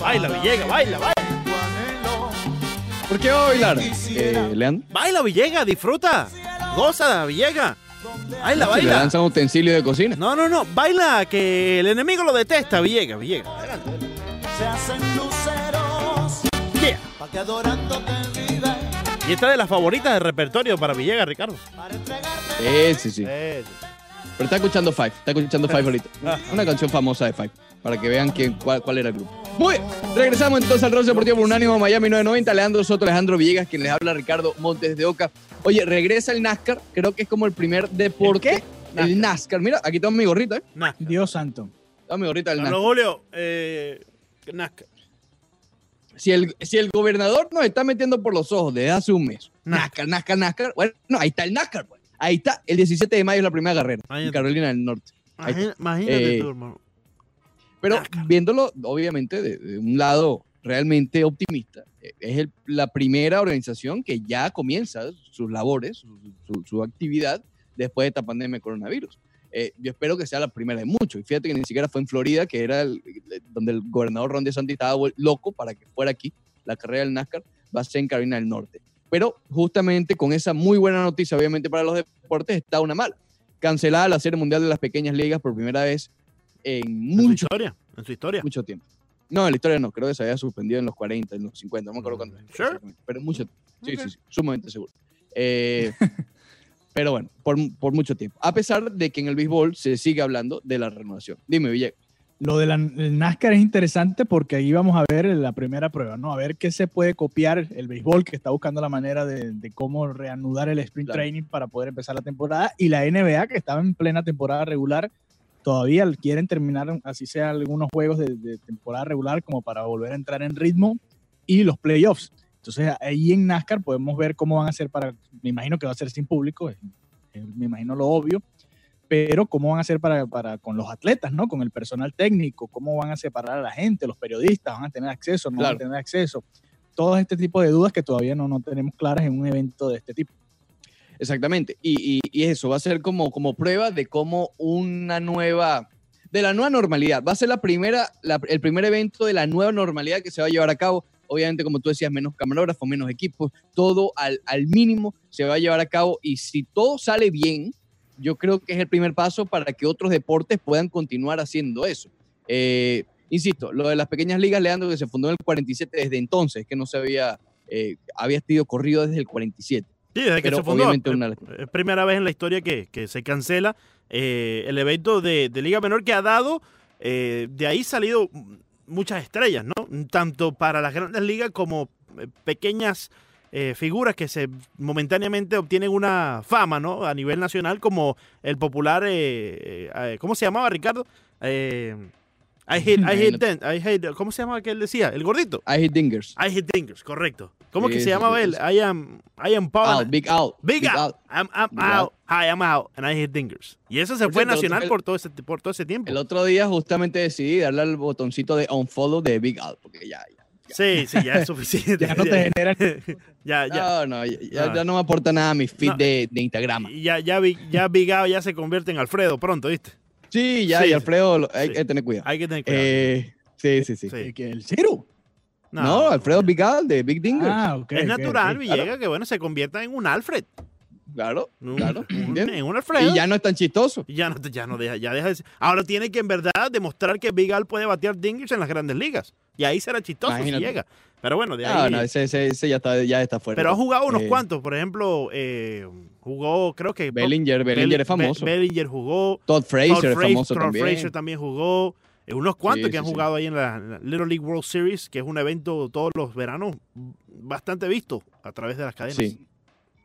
Baila, Villega, baila, baila. ¿Por qué va a bailar, eh, Leandro? Baila, Villega, disfruta. Goza, Villega. Baila, Se le baila. lanzan utensilios de cocina. No, no, no. Baila que el enemigo lo detesta, Villega, Villega. Adelante. Se hacen luceros Yeah. pa' que adorándote vive Y esta es de las favoritas del repertorio para Villegas, Ricardo. para entregarte Eh, sí, sí. Eh, Pero está escuchando Five, está escuchando Five ahorita. Una canción famosa de Five, para que vean quién, cuál, cuál era el grupo. Muy bien, regresamos entonces al Roce Deportivo por Unánimo Miami 990. Leandro Soto, Alejandro Villegas, quien les habla, Ricardo Montes de Oca. Oye, regresa el NASCAR, creo que es como el primer deporte. ¿El NASCAR. Mira, aquí tengo mi gorrita, ¿eh? Nazca. Dios santo. Tengo mi gorrita del NASCAR. Julio, eh, Nazca. Si el, si el gobernador nos está metiendo por los ojos desde hace un mes, NASCAR, NASCAR, NASCAR, bueno, no, ahí está el NASCAR, pues. Ahí está, el 17 de mayo es la primera carrera en. Carolina del Norte. Imagínate Eh, tú, hermano. Pero NASCAR. viéndolo, obviamente, de, de un lado realmente optimista, eh, es el- la primera organización que ya comienza sus labores, su, su- su actividad después de esta pandemia de coronavirus. Eh, yo espero que sea la primera de muchos. Y fíjate que ni siquiera fue en Florida, que era el- donde el gobernador Ron DeSantis estaba loco para que fuera aquí la carrera del NASCAR, va a ser en Carolina del Norte. Pero justamente con esa muy buena noticia, obviamente para los deportes, está una mala. Cancelada la Serie Mundial de las Pequeñas Ligas por primera vez en En su mucho historia. En su historia. mucho tiempo. No, en la historia no, creo que se había suspendido en los 40, en los 50, no me acuerdo cuándo. Sure. Pero mucho Sí, Ok. sí, sí, sumamente seguro. Eh, pero bueno, por, por mucho tiempo. A pesar de que en el béisbol se sigue hablando de la renovación. Dime, Villegas. Lo del NASCAR es interesante porque ahí vamos a ver la primera prueba, ¿no? A ver qué se puede copiar el béisbol, que está buscando la manera de, de cómo reanudar el sprint Claro. training para poder empezar la temporada. Y la NBA, que estaba en plena temporada regular, todavía quieren terminar, así sea, algunos juegos de, de temporada regular como para volver a entrar en ritmo y los playoffs. Entonces ahí en NASCAR podemos ver cómo van a hacer para, me imagino que va a ser sin público, me imagino lo obvio, pero cómo van a hacer para, para con los atletas, ¿no? Con el personal técnico, cómo van a separar a la gente, los periodistas, van a tener acceso, no van a tener acceso. Todo este tipo de dudas que todavía no, no tenemos claras en un evento de este tipo. Exactamente. Y, eso va a ser como, como prueba de cómo una nueva, de la nueva normalidad. Va a ser la primera, la- el primer evento de la nueva normalidad que se va a llevar a cabo. Obviamente, como tú decías, menos camarógrafos, menos equipos, todo al, al mínimo se va a llevar a cabo. Y si todo sale bien, yo creo que es el primer paso para que otros deportes puedan continuar haciendo eso. Eh, insisto, lo de las pequeñas ligas, Leandro, que se fundó en el 47 desde entonces, que no se había, eh, había sido corrido desde el 47. Sí, desde que se fundó. obviamente Es- una- primera vez en la historia que, que se cancela eh, el evento de, de Liga Menor que ha dado, eh, de ahí salido muchas estrellas, ¿no? Tanto para las grandes ligas como eh, pequeñas eh, figuras que se momentáneamente obtienen una fama, ¿no? A nivel nacional, como el popular, ¿cómo se llamaba, Ricardo? Eh, I hate, I hate I hate- ¿cómo se llama que él decía? El gordito. I hit dingers. I hate dingers, correcto. ¿Cómo Sí, que se llamaba él? I am, I am Paul. Big out. Big, out. I'm, I'm Big out. out. Hi, I'm out. And I hit dingers. Y eso se Por fue cierto, nacional por todo ese, por todo ese tiempo. El otro día justamente decidí darle al botoncito de unfollow de Big Out, porque ya, ya. Sí, sí, ya es suficiente. Ya no te genera ya, ya. No, no, ya, ya- No. ya no me aporta nada a mi feed No. de, de Instagram. Ya, ya, Big- ya Big Out ya se convierte en Alfredo pronto, ¿viste? Sí, ya, Sí, y Alfredo, lo- hay sí. que tener cuidado. Hay que tener cuidado. Eh, sí, sí, sí. Sí. que el cero. No, Alfredo Out de Big Dingers. Ah, ok. es natural, ok. Villega, que bueno, se convierta en un Alfred. Claro, claro. en un Alfredo. Y ya no es tan chistoso. Ya no, ya no deja, ya deja de ser- Ahora tiene que en verdad demostrar que Big Al puede batear dingers en las grandes ligas. Y ahí será chistoso si llega. Pero bueno, de No, ahí. no, ese, ese, ese ya está, ya está fuera. pero ha jugado unos Eh, cuantos. Por ejemplo, eh, jugó, creo que. Bellinger, Bellinger Bell- es famoso. Be- Bellinger jugó. Todd Fraser Todd es Fraser- famoso Todd también. Fraser también jugó. Eh, unos cuantos Sí, que han sí. jugado ahí en la, en la Little League World Series, que es un evento todos los veranos bastante visto a través de las cadenas. Sí.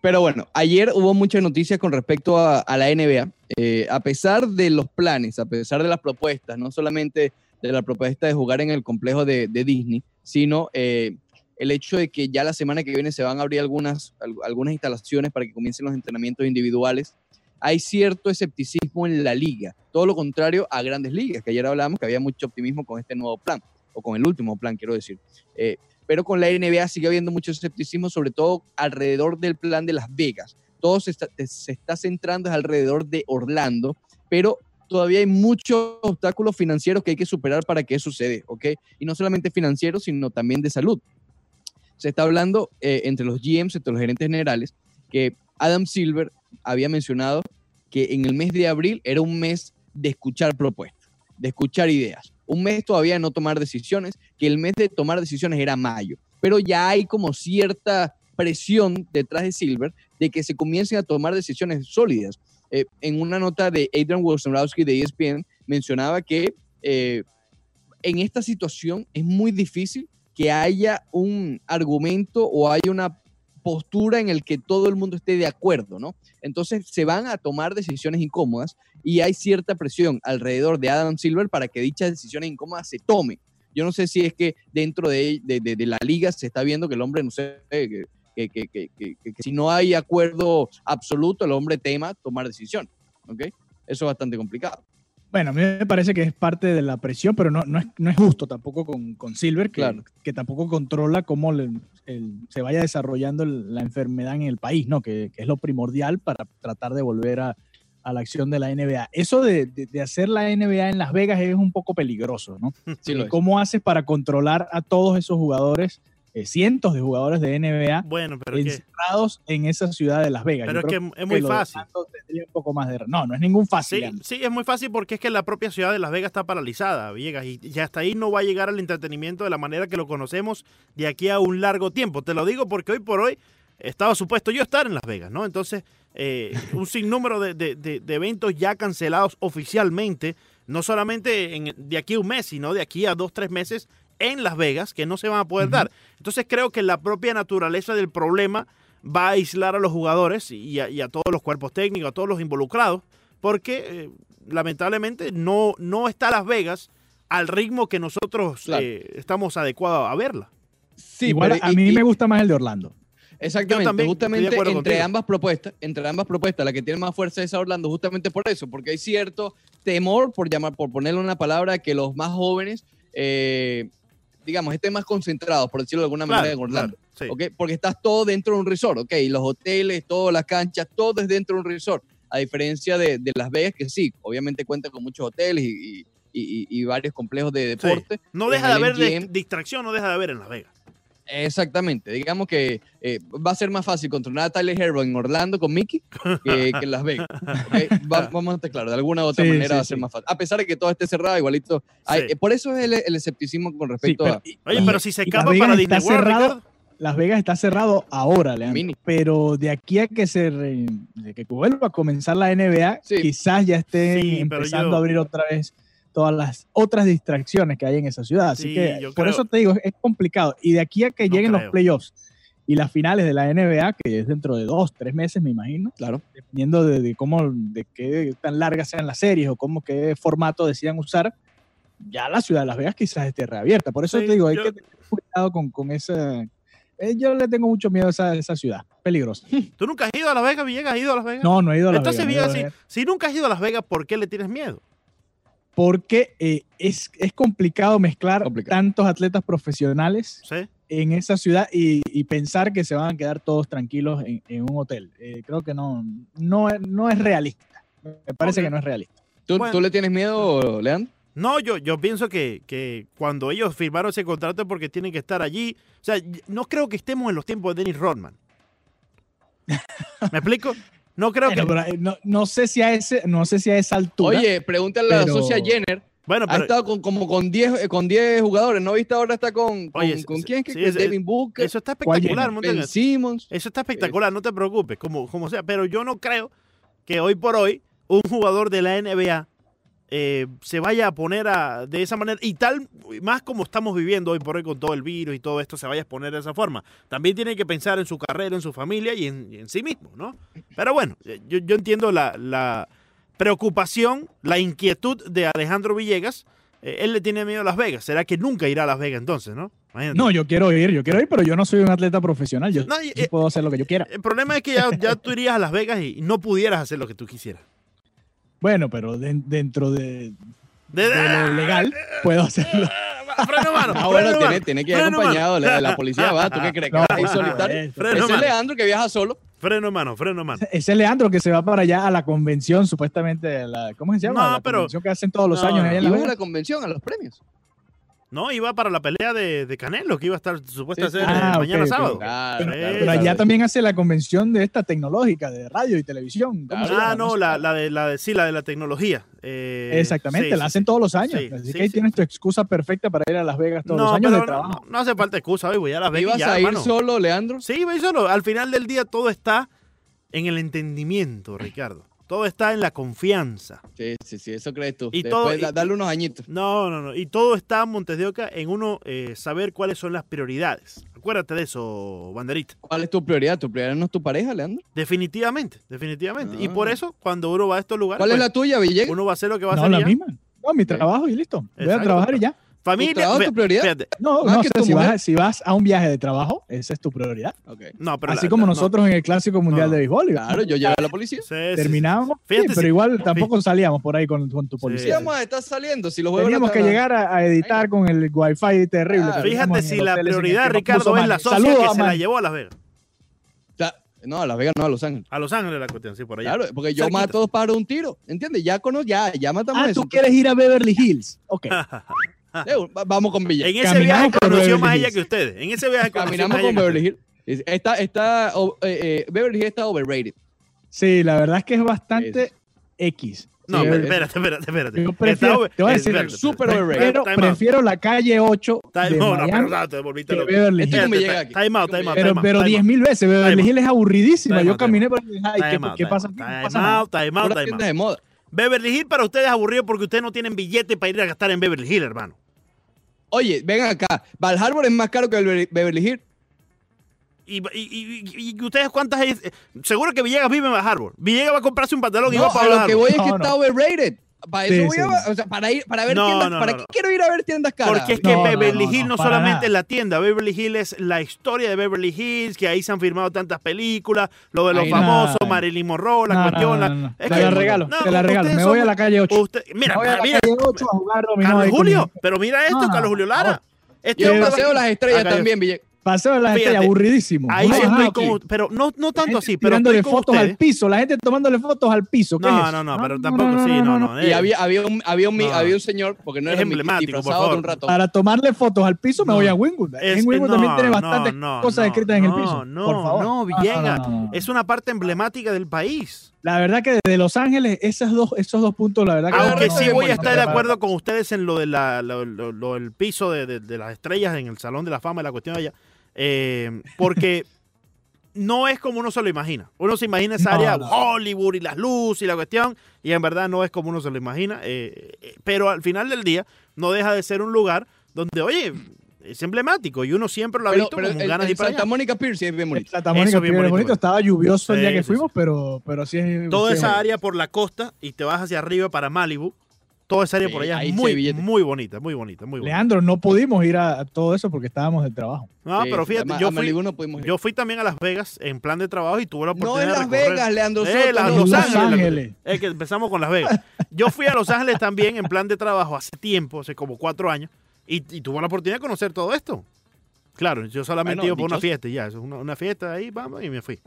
Pero bueno, ayer hubo muchas noticias con respecto a, la NBA. Eh, a pesar de los planes, a pesar de las propuestas, no solamente de la propuesta de jugar en el complejo de, Disney, sino eh, el hecho de que ya la semana que viene se van a abrir algunas, al- algunas instalaciones para que comiencen los entrenamientos individuales. Hay cierto escepticismo en la liga, todo lo contrario a grandes ligas, que ayer hablábamos que había mucho optimismo con este nuevo plan, o con el último plan, quiero decir. Eh, pero con la NBA sigue habiendo mucho escepticismo, sobre todo alrededor del plan de Las Vegas. Todo se está, se está centrando alrededor de Orlando, pero todavía hay muchos obstáculos financieros que hay que superar para que eso suceda, ¿ok? Y no solamente financieros, sino también de salud. Se está hablando eh, entre los GMs, entre los gerentes generales, que Adam Silver había mencionado que en el mes de abril era un mes de escuchar propuestas, de escuchar ideas. Un mes todavía de no tomar decisiones, que el mes de tomar decisiones era mayo. Pero ya hay como cierta presión detrás de Silver de que se comiencen a tomar decisiones sólidas. Eh, en una nota de Adrian Wojnarowski de ESPN mencionaba que eh, en esta situación es muy difícil que haya un argumento o haya una postura en el que todo el mundo esté de acuerdo, ¿no? Entonces se van a tomar decisiones incómodas y hay cierta presión alrededor de Adam Silver para que dichas decisiones incómodas se tomen. Yo no sé si es que dentro de, de- la liga se está viendo que el hombre, no sé, que, que- si no hay acuerdo absoluto, el hombre tema tomar decisiones, ¿ok? Eso es bastante complicado. Bueno, a mí me parece que es parte de la presión, pero no, no, es, no es justo tampoco con, con Silver, que, Claro. que tampoco controla cómo le- el- se vaya desarrollando el- la enfermedad en el país, ¿no? Que, que es lo primordial para tratar de volver a, a la acción de la NBA. Eso de, de- de hacer la NBA en Las Vegas es un poco peligroso, ¿no? Sí, es. ¿Cómo haces para controlar a todos esos jugadores, eh, cientos de jugadores de NBA, Bueno, pero que, encerrados en esa ciudad de Las Vegas? pero Yo es, que es muy fácil. Orlando tendría un poco más de... No, no es ningún fácil. Sí, es muy fácil porque es que la propia ciudad de Las Vegas está paralizada, Villegas, y, y hasta ahí no va a llegar el entretenimiento de la manera que lo conocemos de aquí a un largo tiempo. Te lo digo porque hoy por hoy estaba supuesto yo estar en Las Vegas, ¿no? Entonces, eh, un sinnúmero de, de- de- de eventos ya cancelados oficialmente, no solamente en- de aquí a un mes, sino de aquí a dos, tres meses en Las Vegas, que no se van a poder dar. Entonces creo que la propia naturaleza del problema va a aislar a los jugadores y a, y a todos los cuerpos técnicos, a todos los involucrados, porque eh, lamentablemente no, no está Las Vegas al ritmo que nosotros Claro. eh, estamos adecuados a verla. Sí, Igual pero a mí y- me gusta más el de Orlando. Exactamente, también justamente entre contigo. ambas propuestas, entre ambas propuestas, la que tiene más fuerza es Orlando, justamente por eso, porque hay cierto temor, por llamar, por ponerle una palabra, que los más jóvenes, eh, digamos, estén más concentrados, por decirlo de alguna manera, en Orlando. claro, sí. ¿ok? Porque estás todo dentro de un resort, ¿ok? Los hoteles, todas las canchas, todo es dentro de un resort. A diferencia de, de Las Vegas, que sí, obviamente cuenta con muchos hoteles y, y- y- y varios complejos de Sí. deporte. No deja de haber de- distracción, no deja de haber en Las Vegas. Exactamente. Digamos que eh, va a ser más fácil controlar a Tyler Herro en Orlando con Mickey que, que en Las Vegas. vamos a estar claros, de alguna u otra Sí, manera sí, va a ser sí. más fácil. A pesar de que todo esté cerrado, igualito. hay- Sí. eh, por eso es el, el escepticismo con Sí, respecto pero- a. y- Oye, pero si se escapa para está Disney World, cerrado, Ricardo. Las Vegas está cerrado ahora, Leandro. Mini. Pero de aquí a que se re- de que vuelva a comenzar la NBA, Sí. quizás ya Sí, pero empezando yo- a abrir otra vez todas las otras distracciones que hay en esa ciudad. Así Sí, que por creo- eso te digo, es complicado. Y de aquí a que No lleguen creo. los playoffs y las finales de la NBA, que es dentro de dos, tres meses, me imagino, Claro. dependiendo de, de cómo, de qué tan largas sean las series o cómo qué formato decidan usar, ya la ciudad de Las Vegas quizás esté reabierta. Por eso Sí, te digo, hay yo- que tener cuidado con, con esa... eh, yo le tengo mucho miedo a esa, esa ciudad, peligrosa. ¿Tú nunca has ido a Las Vegas, Villegas? ¿Has ido a Las Vegas? No, no he ido a Las Entonces, Vegas. he Villegas, a si, Las Vegas, si nunca has ido a Las Vegas, ¿por qué le tienes miedo? Porque eh, es, es complicado mezclar Complicado. tantos atletas profesionales ¿Sí? en esa ciudad y, y pensar que se van a quedar todos tranquilos en, en un hotel. Eh, creo que no, no, es- no es realista. Me parece que no es realista. ¿Tú, Bueno. tú le tienes miedo, Leandro? No, yo, yo pienso que, que cuando ellos firmaron ese contrato es porque tienen que estar allí. O sea, no creo que estemos en los tiempos de Dennis Rodman. ¿Me explico? No creo Bueno, que. pero, eh, no, no sé si a ese, no sé si a esa altura. Oye, pregúntale a la socia Jenner. Bueno, Ha pero estado con, como con 10 eh, con 10 jugadores. ¿No viste ahora está con, con, Oye, con quién? ¿Qué- sí, que ese- Devin Booker, eso está ¿Cuál espectacular. Monten Ben eso. Simmons. Eso está espectacular, no te preocupes, como, como sea. Pero yo no creo que hoy por hoy un jugador de la NBA eh, se vaya a poner a, de esa manera, y tal, más como estamos viviendo hoy por hoy con todo el virus y todo esto, se vaya a exponer de esa forma. También tiene que pensar en su carrera, en su familia y en, y en sí mismo, ¿no? Pero bueno, eh, yo, yo entiendo la, la preocupación, la inquietud de Alejandro Villegas. Eh, él le tiene miedo a Las Vegas. ¿Será que nunca irá a Las Vegas entonces, no? Imagínate. No, yo quiero ir, yo quiero ir, pero yo no soy un atleta profesional. Yo No, y- eh, puedo hacer lo que yo quiera. El problema es que ya, ya tú irías a Las Vegas y no pudieras hacer lo que tú quisieras. Bueno, pero de- dentro de, De, de lo legal puedo hacerlo. Freno mano. Ah, bueno, tiene, tiene que ir freno acompañado de la policía, ¿va? ¿Tú qué crees? No, solitario? Freno Ese es. Leandro que viaja solo. Freno en mano, freno en mano. Ese es Leandro que se va para allá a la convención, supuestamente. a La, ¿Cómo se llama? No, la pero- convención que hacen todos los no, años. allá en la la convención, a los premios. No, iba para la pelea de, de Canelo, que iba a estar supuesta Sí, a ser eh, Ah, mañana sábado. Claro, Pero, claro, pero allá claro. también hace la convención de esta tecnológica, de radio y televisión. ¿Cómo se Ah, no, la, la de la de sí, la de la tecnología. Eh, Exactamente, sí, la hacen sí. todos los años. Sí, Así sí, que ahí sí. tienes tu excusa perfecta para ir a Las Vegas todos No, los años pero de no- trabajo. No, no hace falta excusa, hoy voy a Las Vegas ¿Ibas ya, a ir hermano. solo, Leandro? Sí, voy solo. Al final del día todo está en el entendimiento, Ricardo. Todo está en la confianza. Sí, sí, sí, eso crees tú. Y Después todo- y- darle unos añitos. No, no, no. Y todo está, Montes de Oca, en uno eh, saber cuáles son las prioridades. Acuérdate de eso, banderita. ¿Cuál es tu prioridad? ¿Tu prioridad no es tu pareja, Leandro? Definitivamente, definitivamente. Y Ah. por eso, cuando uno va a estos lugares, ¿Cuál es pues, la tuya, Villegas? uno va a hacer lo que va a No, hacer. la ya. misma. No, mi trabajo y listo. Voy a trabajar y ya. ¿Tu Familia. tu prioridad? fíjate. No, Más no, que o sea, tu si vas, si vas a un viaje de trabajo, esa es tu prioridad. No, pero Así la- como la- no. nosotros en el Clásico Mundial No. de Béisbol. Claro, yo llevé a la policía. Sí, sí, sí. Terminábamos, sí, pero igual tampoco salíamos por ahí con, con tu Sí, Sí, policía. a estar saliendo. Si los Teníamos no que llegar a, a editar con el wifi terrible. Ah, Fíjate si la prioridad, Ricardo, es la socia que se la llevó a Las Vegas. No, a Las Vegas, no, a Los Ángeles. A Los Ángeles la cuestión, sí, por allá. Claro, porque yo Cerquita. mato dos de un tiro. ¿Entiendes? Ya conozco, ya, ya matamos Ah, eso. tú quieres ir a Beverly Hills. Ok. Va- Vamos con Villa. En ese Caminamos viaje conoció Beverly más ella que ustedes. En ese viaje conoció Caminamos con Beverly. Hills. Está, está, eh, eh, Beverly Hills está overrated. Sí, la verdad es que es bastante X. No, Sí, espérate, espérate, espérate. Yo prefiero- Está- te voy a decir, overrated. Prefiero, Time out. prefiero la calle 8 Time- de no, no, Miami pero no, te volviste que loco. Beverly Este Hills. Espérate, llega aquí. Time out, time out, Pero, pero time 10 out. mil veces. Beverly Hills es aburridísima. Time Yo caminé por ay, ¿qué, ¿qué pasa time out, time out, time out. de moda. Beverly Hills para ustedes es aburrido porque ustedes no tienen billete para ir a gastar en Beverly Hills, hermano. Oye, vengan acá. Val Harbor es más caro que Beverly- Beverly Hills. Y, y, y- y ustedes cuántas... eh, Seguro que Villegas vive en Bar Harbor. Villegas va a comprarse un pantalón y va a para lo Bar que voy es que No, está no. overrated. Para eso Sí, voy sí. a, o sea, para ir, para ver No, tiendas, no, ¿para no, qué no. quiero ir a ver tiendas caras? Porque es que Beverly no, Hills no, solamente es la tienda, Beverly Hills es la historia de Beverly Hills, que ahí se han firmado tantas películas, lo de los Ahí famosos, nada. Marilyn Monroe, la No, no, cuestión. Te la regalo, no, te la regalo. Me voy a la calle 8. usted- mira, Me voy a la mira, calle 8 a jugar dominó Carlos Julio, pero mira esto, No, Carlos Julio Lara. no. Esto Yo es una- paseo las estrellas también, Ville. Paseo de Fíjate, estrellas, aburridísimo. Ahí Muy sí estoy con pero no, no tanto así, pero tirándole fotos al piso, la gente tomándole fotos al piso. ¿qué No, es no, no, pero tampoco sí, no, no. Y eh. había, había, un, había, un, No. había un señor, porque no Es era emblemático, por disfrazado de favor. un ratón. Para tomarle fotos al piso me No. voy a Wingwood. Es- en Wingwood no, también tiene no, bastantes no, cosas no, escritas en el no, piso. No, por favor. no, Villegas. no, no. Es una parte emblemática del país. La verdad que desde Los Ángeles, esos dos, esos dos puntos, la verdad que... Aunque no, sí no, voy a no, estar de no, no, acuerdo con ustedes en lo de la, lo, lo- lo del piso de, las estrellas en el Salón de la Fama y la cuestión de allá. Eh, porque no es como uno se lo imagina. Uno se imagina esa No, área no. Hollywood y las luces y la cuestión, y en verdad no es como uno se lo imagina. eh, eh, pero al final del día no deja de ser un lugar donde, oye, es emblemático y uno siempre lo ha Pero, visto pero como el, ganas de el ir para Santa. Mónica Pier sí es bien bonito. Santa Mónica es Piedra bonito, bonito, estaba lluvioso el día que sí, fuimos, sí. pero, pero sí es... Toda sí es- esa área por la costa y te vas hacia arriba para Malibu. Toda esa área Sí, por allá es muy, muy bonita, muy bonita, muy bonita. Leandro, no pudimos ir a, todo eso porque estábamos de trabajo. No, Sí, pero fíjate, yo fui, no yo también a Las Vegas en plan de trabajo y tuve la No oportunidad en de Las Vegas, Leandro Eh, Soto. la- no. Los, Los Ángeles. Ángeles. Es que empezamos con Las Vegas. Yo fui a Los Ángeles también en plan de trabajo hace tiempo, hace como cuatro años, y, y tuve la oportunidad de conocer todo esto. Claro, yo solamente Bueno, iba por una fiesta y ya, eso es una, una fiesta ahí, vamos, y me fui.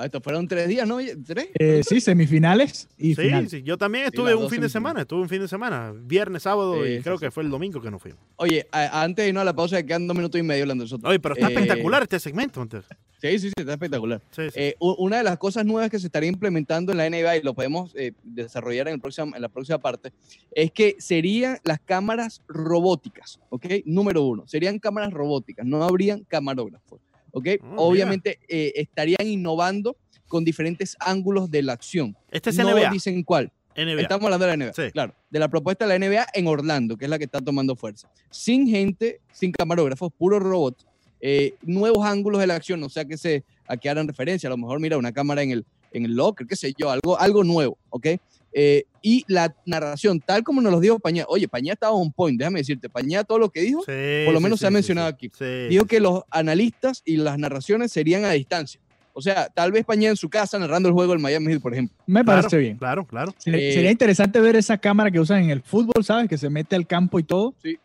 Ah, estos fueron tres días, ¿no? ¿Tres? Eh, sí, semifinales y Sí, final. sí, yo también estuve un fin de semana, estuve un fin de semana, viernes, sábado Sí, y sí, creo sí. que fue el domingo que no fuimos. Oye, a- antes de irnos a la pausa, que quedan dos minutos y medio, Leandro Soto. Oye, pero está Eh, espectacular este segmento. entonces. Sí, sí, sí, está espectacular. Sí, sí. Eh, una de las cosas nuevas que se estaría implementando en la NBA y lo podemos eh, desarrollar en, el próximo, en la próxima parte es que serían las cámaras robóticas, ¿ok? Número uno, serían cámaras robóticas, no habrían camarógrafos, ¿ok? Ah. Obviamente eh, estarían innovando con diferentes ángulos de la acción. este es no NBA. dicen cuál. NBA. Estamos hablando de la NBA, Sí. claro. De la propuesta de la NBA en Orlando, que es la que está tomando fuerza. Sin gente, sin camarógrafos, puros robots, eh, nuevos ángulos de la acción, o sea que se a que hagan referencia. A lo mejor, mira, una cámara en el, en el locker, qué sé yo, algo, algo nuevo, ¿ok? Eh, y la narración, tal como nos lo dijo Pañá, oye, Pañá estaba on point, déjame decirte, Pañá todo lo que dijo, Sí, por lo menos sí, se ha sí, mencionado sí. aquí. Sí. dijo que los analistas y las narraciones serían a distancia. O sea, tal vez Pañá en su casa narrando el juego del Miami Heat, por ejemplo. Me Claro, parece bien. Claro, claro. Sería, Eh, sería interesante ver esa cámara que usan en el fútbol, ¿sabes? Que se mete al campo y todo. Sí.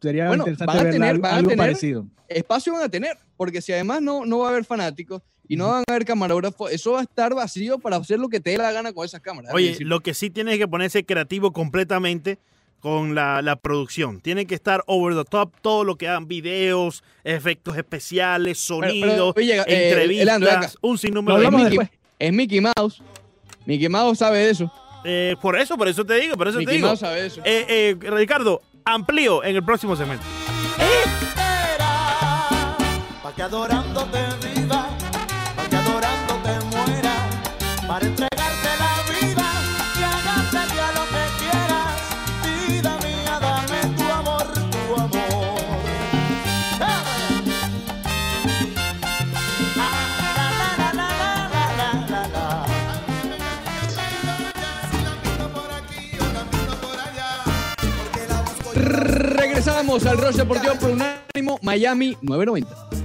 Sería Bueno, interesante van a ver tener- algo, van a algo tener- parecido. espacio van a tener, porque si además no, no va a haber fanáticos, y no van a haber camarógrafos, eso va a estar vacío para hacer lo que te dé la gana con esas cámaras. Oye, lo que sí tienes que ponerse creativo completamente con la, la producción. Tiene que estar over the top todo lo que hagan videos, efectos especiales, sonidos, eh, entrevistas, acá. un sinnúmero de Mickey- es Mickey Mouse. Mickey Mouse sabe de eso. Eh, por eso, por eso te digo, por eso te Mickey digo. Mouse sabe de eso. Eh, eh, Ricardo, amplío en el próximo segmento. Espera, pa' que adorándote para entregarte la vida y hagarte a lo que quieras. Vida mía, dame tu amor, tu amor. Regresamos al Roche Deportivo por un ánimo Miami 990.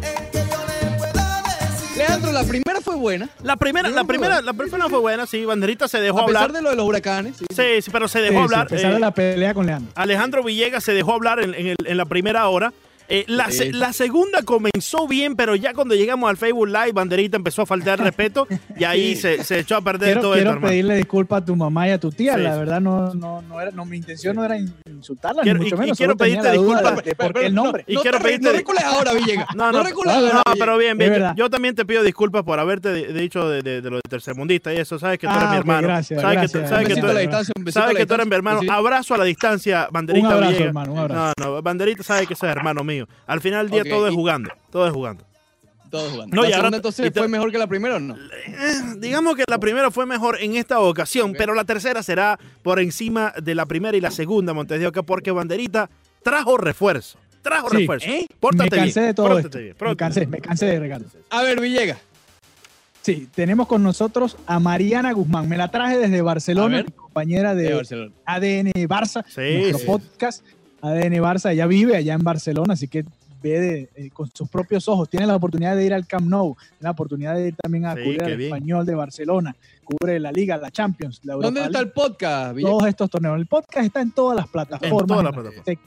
Leandro, la primera fue buena. La primera, la primera, la primera fue buena, sí, Banderita se dejó A pesar hablar. de lo de los huracanes. sí. Sí, sí, pero se Sí, dejó sí, hablar. a pesar eh, de la pelea con Leandro. Alejandro Villegas se dejó hablar en, en el- en la primera hora. Eh, la, Sí. se- la segunda comenzó bien, pero ya cuando llegamos al Facebook Live, Banderita empezó a faltar respeto y ahí se, se echó a perder Quiero, todo esto, quiero pedirle disculpas a tu mamá y a tu tía. Sí, la verdad, no, no, no era, no, mi intención no era in- insultarlas, Quiero- ni y- mucho y menos. quiero pedirte disculpas. por qué el nombre. Y no quiero te re- pedirte no ahora, Villegas. No, No, no, pero bien, bien. Yo, también te pido disculpas por haberte dicho de, de- de lo de tercermundista y eso. Sabes que tú Ah, eres mi ok, hermano. gracias, sabes que, tú- sabes que eres, sabes que tú mi hermano. Abrazo a la distancia, Banderita Un abrazo, hermano, un abrazo. No, no, Banderita sabe que sos hermano mío. Al final del día todo es jugando. Todo es jugando. Todos jugando. No, ¿La y ahora- entonces y te- fue mejor que la primera o no? Eh, digamos que la primera fue mejor en esta ocasión, pero la tercera será por encima de la primera y la segunda, Montes de Oca, porque Banderita trajo refuerzo. Trajo Sí. refuerzo. ¿Eh? Pórtate me cansé bien, de todo pórtate esto. bien, me cansé, bien. me cansé de Ricardo. A ver, Villegas. Sí, tenemos con nosotros a Mariana Guzmán. Me la traje desde Barcelona, mi compañera De de Barcelona. ADN Barça, Sí, nuestro sí. podcast. ADN Barça, ella vive allá en Barcelona, así que ve de- eh, con sus propios ojos. Tiene la oportunidad de ir al Camp Nou, tiene la oportunidad de ir también a Sí, cubrir al bien. español de Barcelona, cubre la Liga, la Champions, la Europa ¿Dónde está el podcast, Villegas? todos estos torneos. El podcast está en todas las plataformas. todas las en plataformas.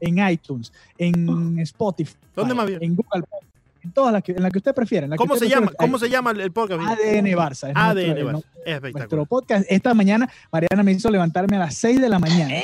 En iTunes, en Spotify, ¿Dónde más bien? en Google Podcast, en todas las que, en la que usted prefiera. en la que ¿Cómo usted se llama? ¿Cómo se llama el podcast? ADN Barça. es ADN nuestro- Barça. no- Es espectacular. nuestro podcast. Esta mañana Mariana me hizo levantarme a las 6 de la mañana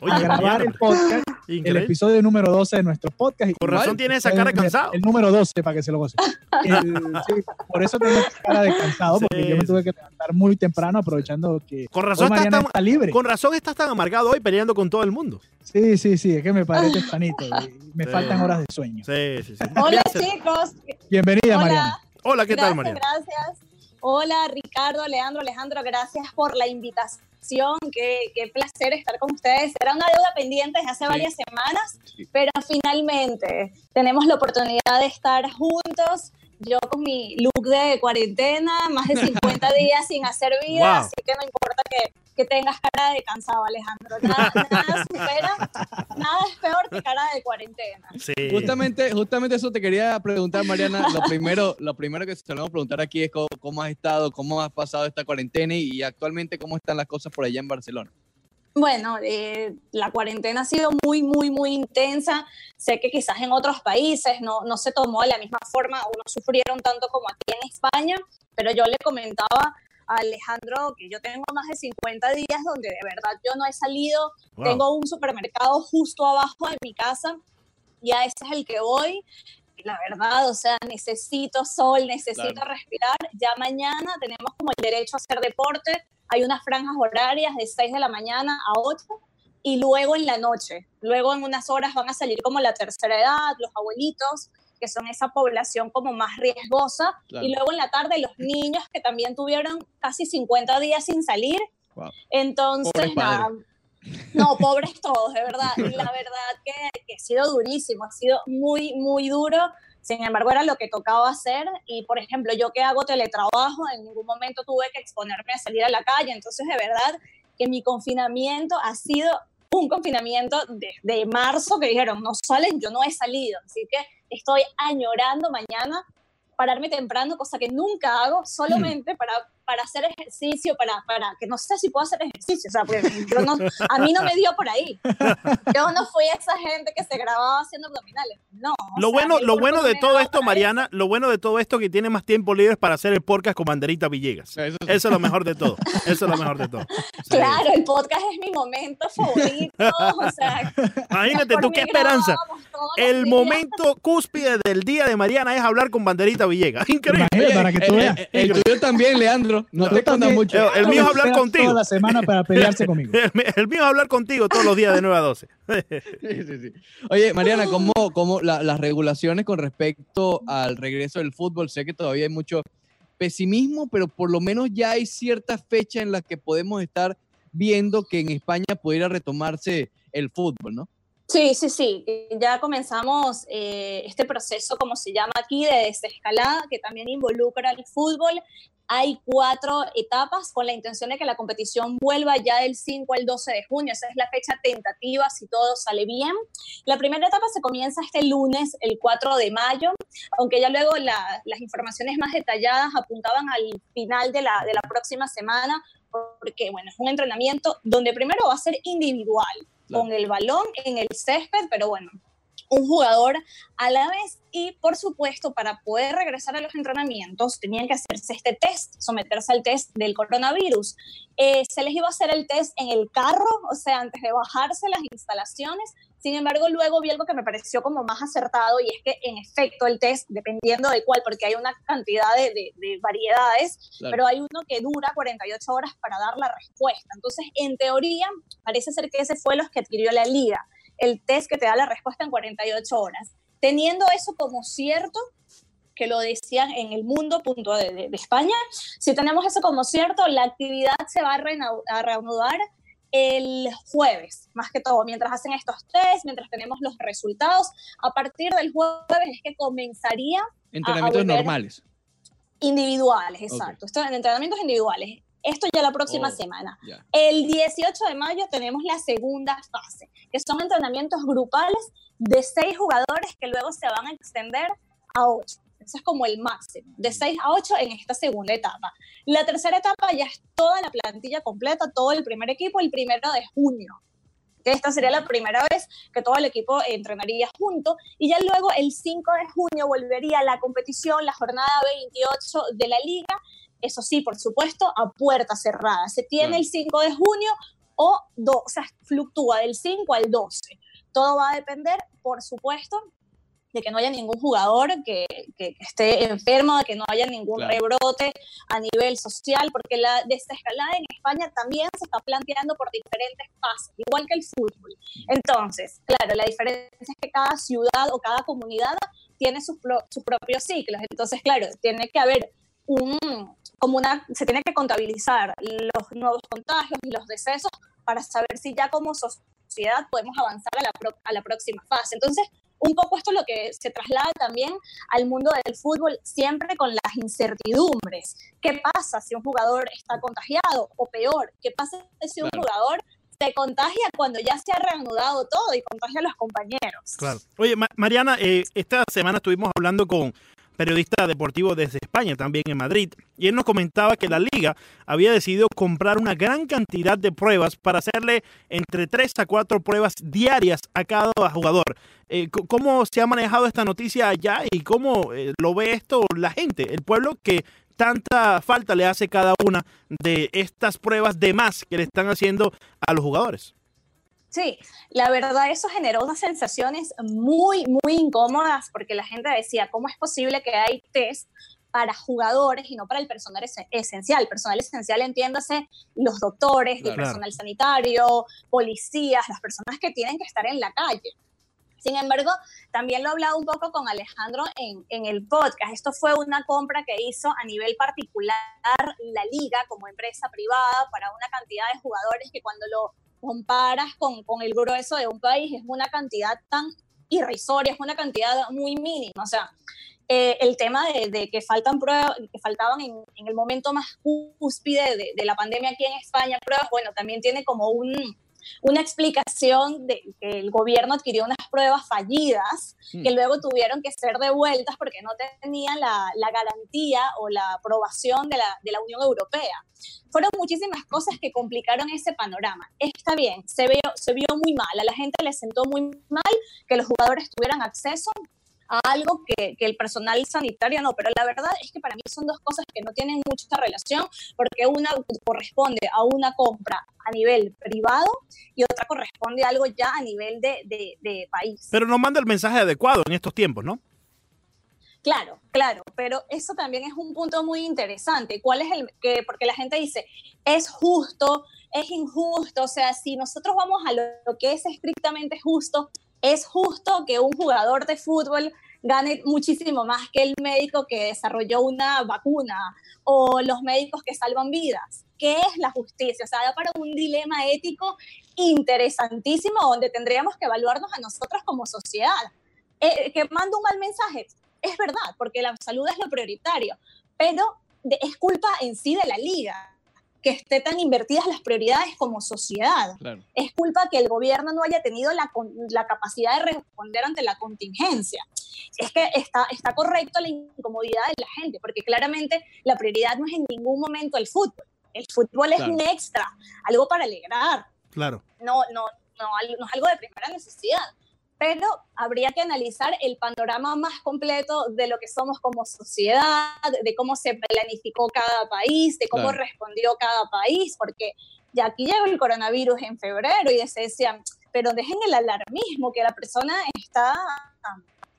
Oye, a grabar Mariana, el podcast, el episodio número 12 de nuestro podcast. Y Por razón Igual, tiene esa cara de cansado. El número 12 para que se lo goce. El- sí, por eso tengo cara de cansado, porque Sí, yo me tuve que levantar muy temprano aprovechando que Con razón, estás Mariana tan, está libre. con razón estás tan amargado hoy peleando con todo el mundo. Sí, sí, sí, es que me paré tempranito y me Sí. faltan horas de sueño. Sí, sí, sí. Hola chicos, Bienvenida, hola, Mariana. Hola, ¿qué tal, Mariana? gracias. Hola Ricardo, Leandro, Alejandro, gracias por la invitación. Qué, qué placer estar con ustedes. Era una deuda pendiente desde hace Sí. varias semanas, Sí. pero finalmente tenemos la oportunidad de estar juntos. Yo con mi look de cuarentena, más de 50 días sin hacer vida, Wow. así que no importa que, que tengas cara de cansado, Alejandro. Nada, nada supera, nada es peor que cara de cuarentena. Sí. Justamente, justamente eso te quería preguntar, Mariana. Lo primero, lo primero que solemos preguntar aquí es cómo, cómo has estado, cómo has pasado esta cuarentena y, y actualmente cómo están las cosas por allá en Barcelona. Bueno, eh, la cuarentena ha sido muy, muy, muy intensa. Sé que quizás en otros países no, no se tomó de la misma forma o no sufrieron tanto como aquí en España, pero yo le comentaba Alejandro que yo tengo más de 50 días donde de verdad yo no he salido. Wow. Tengo un supermercado justo abajo de mi casa y a ese es el que voy. La verdad, o sea, necesito sol, necesito Claro. respirar. Ya mañana tenemos como el derecho a hacer deporte. Hay unas franjas horarias de 6 de la mañana a 8 y luego en la noche. Luego en unas horas van a salir como la tercera edad, los abuelitos, que son esa población como más riesgosa. Claro. Y luego en la tarde los niños que también tuvieron casi 50 días sin salir. Wow. Entonces, nada. No, pobres todos, de verdad. Y la verdad que, que ha sido durísimo, ha sido muy, muy duro. Sin embargo, era lo que tocaba hacer. Y, por ejemplo, yo que hago teletrabajo, en ningún momento tuve que exponerme a salir a la calle. Entonces, de verdad que mi confinamiento ha sido un confinamiento desde marzo que dijeron, no salen, yo no he salido. Así que estoy añorando mañana pararme temprano, cosa que nunca hago, solamente para, para hacer ejercicio, para, para que no sé si puedo hacer ejercicio, o sea, porque yo no, a mí no me dio por ahí. Yo no fui esa gente que se grababa haciendo abdominales, no. Lo sea, bueno, lo bueno de todo esto, Mariana, lo bueno de todo esto que tiene más tiempo libre para hacer el podcast con Banderita Villegas. Eso sí. Eso es lo mejor de todo. Eso es lo mejor de todo. Sí. Claro, el podcast es mi momento favorito, o sea, Imagínate tú qué esperanza. El momento cúspide del día de Mariana es hablar con Banderita Villegas. Increíble. Imagínate, para que tú Eh, veas. eh, el tuyo también, Leandro. No te también. mucho. El- el mío es hablar contigo. Toda la semana para pelearse conmigo. El, el mío es hablar contigo todos los días de 9 a 12. Sí, sí, sí. Oye, Mariana, ¿cómo, cómo la- las regulaciones con respecto al regreso del fútbol? Sé que todavía hay mucho pesimismo, pero por lo menos ya hay cierta fecha en la que podemos estar viendo que en España pudiera retomarse el fútbol, ¿no? Sí, sí, sí. Ya comenzamos eh, este proceso, como se llama aquí, de desescalada, que también involucra el fútbol. Hay cuatro etapas con la intención de que la competición vuelva ya del 5 al 12 de junio. Esa es la fecha tentativa, si todo sale bien. La primera etapa se comienza este lunes, el 4 de mayo, aunque ya luego la- las informaciones más detalladas apuntaban al final de la, de la próxima semana, porque, bueno, es un entrenamiento donde primero va a ser individual Claro. con el balón en el césped, pero bueno, un jugador a la vez y por supuesto para poder regresar a los entrenamientos tenían que hacerse este test, someterse al test del coronavirus. Eh, se les iba a hacer el test en el carro, o sea, antes de bajarse las instalaciones. Sin embargo, luego vi algo que me pareció como más acertado y es que en efecto el test, dependiendo de cuál, porque hay una cantidad de, de- de variedades, Claro. pero hay uno que dura 48 horas para dar la respuesta. Entonces, en teoría, parece ser que ese fue los que adquirió la liga, el test que te da la respuesta en 48 horas. Teniendo eso como cierto, que lo decían en el mundo punto de, de- de España, si tenemos eso como cierto, la actividad se va a, a reanudar el jueves, más que todo, mientras hacen estos test, mientras tenemos los resultados, a partir del jueves es que comenzaría Entrenamientos volver- normales. individuales, exacto. En entrenamientos individuales. Esto ya la próxima Oh. semana. El 18 de mayo tenemos la segunda fase, que son entrenamientos grupales de seis jugadores que luego se van a extender a ocho. Eso es como el máximo, de seis a ocho en esta segunda etapa. La tercera etapa ya es toda la plantilla completa, todo el primer equipo, el primero de junio. Que esta sería la primera vez que todo el equipo entrenaría junto. Y ya luego el 5 de junio volvería la competición, la jornada 28 de la liga. Eso sí, por supuesto, a puerta cerrada. Se tiene el 5 de junio o, do- o sea, fluctúa del 5 al 12. Todo va a depender, por supuesto, de que no haya ningún jugador que, que esté enfermo, de que no haya ningún Claro. rebrote a nivel social, porque la desescalada en España también se está planteando por diferentes fases, igual que el fútbol. Entonces, claro, la diferencia es que cada ciudad o cada comunidad tiene sus, pro- sus propios ciclos. Entonces, claro, tiene que haber un, como una, se tiene que contabilizar los nuevos contagios y los decesos para saber si ya como sociedad podemos avanzar a la, pro- a la próxima fase. Entonces, un poco esto es lo que se traslada también al mundo del fútbol, siempre con las incertidumbres. ¿Qué pasa si un jugador está contagiado? O peor, ¿qué pasa si un Claro. jugador se contagia cuando ya se ha reanudado todo y contagia a los compañeros? Claro. Oye, Ma- Mariana, eh, esta semana estuvimos hablando con periodista deportivo desde España, también en Madrid, y él nos comentaba que la liga había decidido comprar una gran cantidad de pruebas para hacerle entre 3 a 4 pruebas diarias a cada jugador. Eh, ¿Cómo se ha manejado esta noticia allá y cómo eh, lo ve esto la gente, el pueblo que tanta falta le hace cada una de estas pruebas de más que le están haciendo a los jugadores? Sí, la verdad eso generó unas sensaciones muy, muy incómodas porque la gente decía, ¿cómo es posible que hay test para jugadores y no para el personal ese- esencial? Personal esencial, entiéndase, los doctores, el personal sanitario, policías, las personas que tienen que estar en la calle. Sin embargo, también lo he hablado un poco con Alejandro en, en el podcast. Esto fue una compra que hizo a nivel particular la liga como empresa privada para una cantidad de jugadores que cuando lo comparas con, con el grueso de un país es una cantidad tan irrisoria, es una cantidad muy mínima. O sea, eh, el tema de, que faltan pruebas, que faltaban en, en el momento más cúspide de, de la pandemia aquí en España, pruebas, bueno, también tiene como un, una explicación de que el gobierno adquirió unas pruebas fallidas que Mm. luego tuvieron que ser devueltas porque no tenían la, la garantía o la aprobación de la, de la Unión Europea. Fueron muchísimas cosas que complicaron ese panorama. Está bien, se vio, se vio muy mal, a la gente le sentó muy mal que los jugadores tuvieran acceso a algo que, que el personal sanitario no, pero la verdad es que para mí son dos cosas que no tienen mucha relación, porque una corresponde a una compra a nivel privado y otra corresponde a algo ya a nivel de, de- de país. Pero no manda el mensaje adecuado en estos tiempos, ¿no? Claro, claro, pero eso también es un punto muy interesante. ¿Cuál es el que? Porque la gente dice, es justo, es injusto, o sea, si nosotros vamos a lo, lo que es estrictamente justo, es justo que un jugador de fútbol gane muchísimo más que el médico que desarrolló una vacuna o los médicos que salvan vidas. ¿Qué es la justicia? O sea, da para un dilema ético interesantísimo donde tendríamos que evaluarnos a nosotros como sociedad. Eh, que manda un mal mensaje, es verdad, porque la salud es lo prioritario, pero de- es culpa en sí de la liga que esté tan invertidas las prioridades como sociedad. Claro. Es culpa que el gobierno no haya tenido la capacidad de responder ante la contingencia. Es que está, está correcto la incomodidad de la gente, porque claramente la prioridad no es en ningún momento el fútbol. El fútbol es Claro. un extra, algo para alegrar, Claro. no, no, no, no es algo de primera necesidad. Pero habría que analizar el panorama más completo de lo que somos como sociedad, de cómo se planificó cada país, de cómo Claro. respondió cada país, porque ya aquí llegó el coronavirus en febrero y se decían, pero dejen el alarmismo, que la persona está,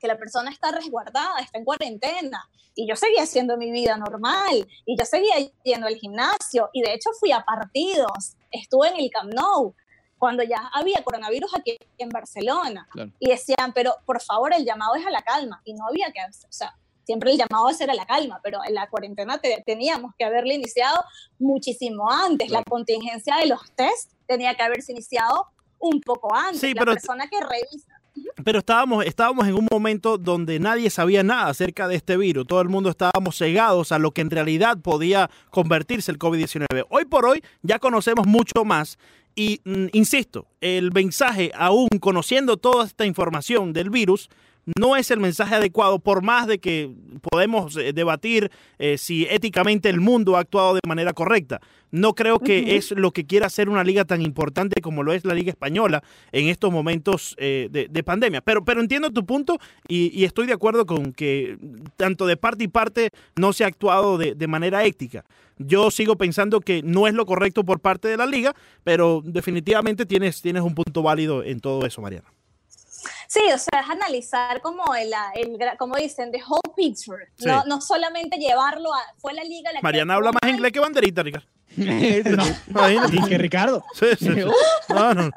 que la persona está resguardada, está en cuarentena. Y yo seguía haciendo mi vida normal, y yo seguía yendo al gimnasio, y de hecho fui a partidos, estuve en el Camp Nou, cuando ya había coronavirus aquí en Barcelona. Claro. Y decían, pero por favor, el llamado es a la calma. Y no había que, o sea, siempre el llamado es a la calma, pero en la cuarentena te- teníamos que haberla iniciado muchísimo antes. La Claro. contingencia de los test tenía que haberse iniciado un poco antes. Sí, la pero- persona que revisa. Pero estábamos, estábamos en un momento donde nadie sabía nada acerca de este virus. Todo el mundo estábamos cegados a lo que en realidad podía convertirse el COVID-19. Hoy por hoy ya conocemos mucho más. Y mm, insisto, el mensaje, aún conociendo toda esta información del virus, no es el mensaje adecuado, por más de que podemos eh, debatir eh, si éticamente el mundo ha actuado de manera correcta. No creo que es lo que quiera hacer una liga tan importante como lo es la Liga Española en estos momentos eh, de, de pandemia. Pero, pero entiendo tu punto y, y estoy de acuerdo con que tanto de parte y parte no se ha actuado de, de manera ética. Yo sigo pensando que no es lo correcto por parte de la liga, pero definitivamente tienes, tienes un punto válido en todo eso, Mariana. Sí, o sea, es analizar como, el, el, gra- como dicen, the whole picture. Sí. No, no solamente llevarlo a... Fue la liga la que Mariana habla más inglés que banderita, Ricardo. No, Imagínate. y que Ricardo. Sí, sí, sí. No, no.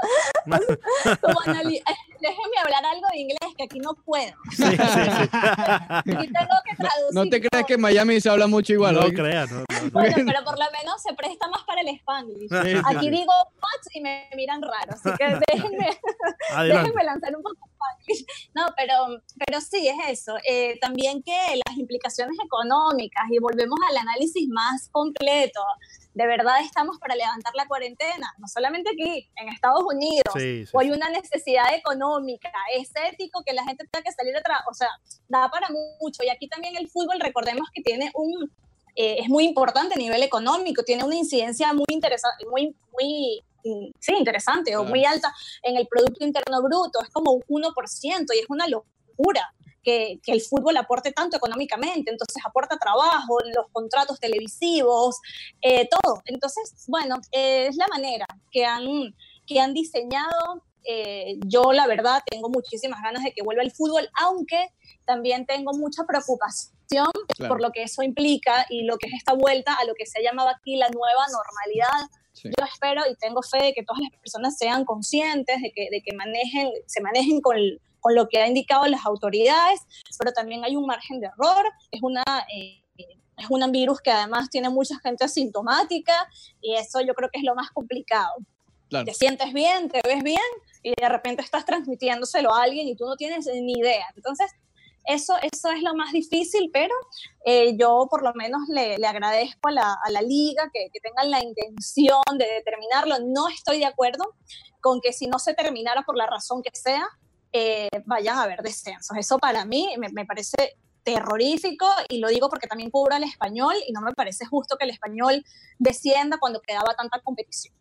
como anali- eh, Déjenme hablar algo de inglés, que aquí no puedo. Sí, sí, sí. Aquí tengo que traducir. No te creas que en Miami se habla mucho igual. No creas, no, no, no. Bueno, pero por lo menos se presta más para el Spanglish. Aquí sí. digo what y me miran raro, así que déjenme, déjenme lanzar un poco Spanglish. No, pero, pero sí, es eso. Eh, también que las implicaciones económicas, y volvemos al análisis más completo. De verdad estamos para levantar la cuarentena, no solamente aquí, en Estados Unidos. Sí, sí, O hay una necesidad económica, es ético que la gente tenga que salir atrás, o sea, da para mucho. Y aquí también el fútbol, recordemos que tiene un, eh, es muy importante a nivel económico, tiene una incidencia muy interesante, muy, muy, mm, sí, interesante o Claro. muy alta en el Producto Interno Bruto, es como un 1% y es una locura. Que, que el fútbol aporte tanto económicamente, entonces aporta trabajo, los contratos televisivos, eh, todo. Entonces, bueno, eh, es la manera que han, que han diseñado. eh, yo, la verdad, tengo muchísimas ganas de que vuelva el fútbol, aunque también tengo mucha preocupación Claro. por lo que eso implica y lo que es esta vuelta a lo que se ha llamado aquí la nueva normalidad. Sí. Yo espero y tengo fe de que todas las personas sean conscientes, de que, de que manejen, se manejen con, con lo que han indicado las autoridades, pero también hay un margen de error, es una... eh, es un virus que además tiene mucha gente asintomática y eso yo creo que es lo más complicado. Claro. Te sientes bien, te ves bien y de repente estás transmitiéndoselo a alguien y tú no tienes ni idea. Entonces, Eso, eso es lo más difícil, pero eh, yo por lo menos le, le agradezco a la, a la liga que, que tengan la intención de determinarlo. No estoy de acuerdo con que si no se terminara por la razón que sea, eh, vayan a haber descensos. Eso para mí me, me parece terrorífico y lo digo porque también cubro al español y no me parece justo que el español descienda cuando quedaba tanta competición.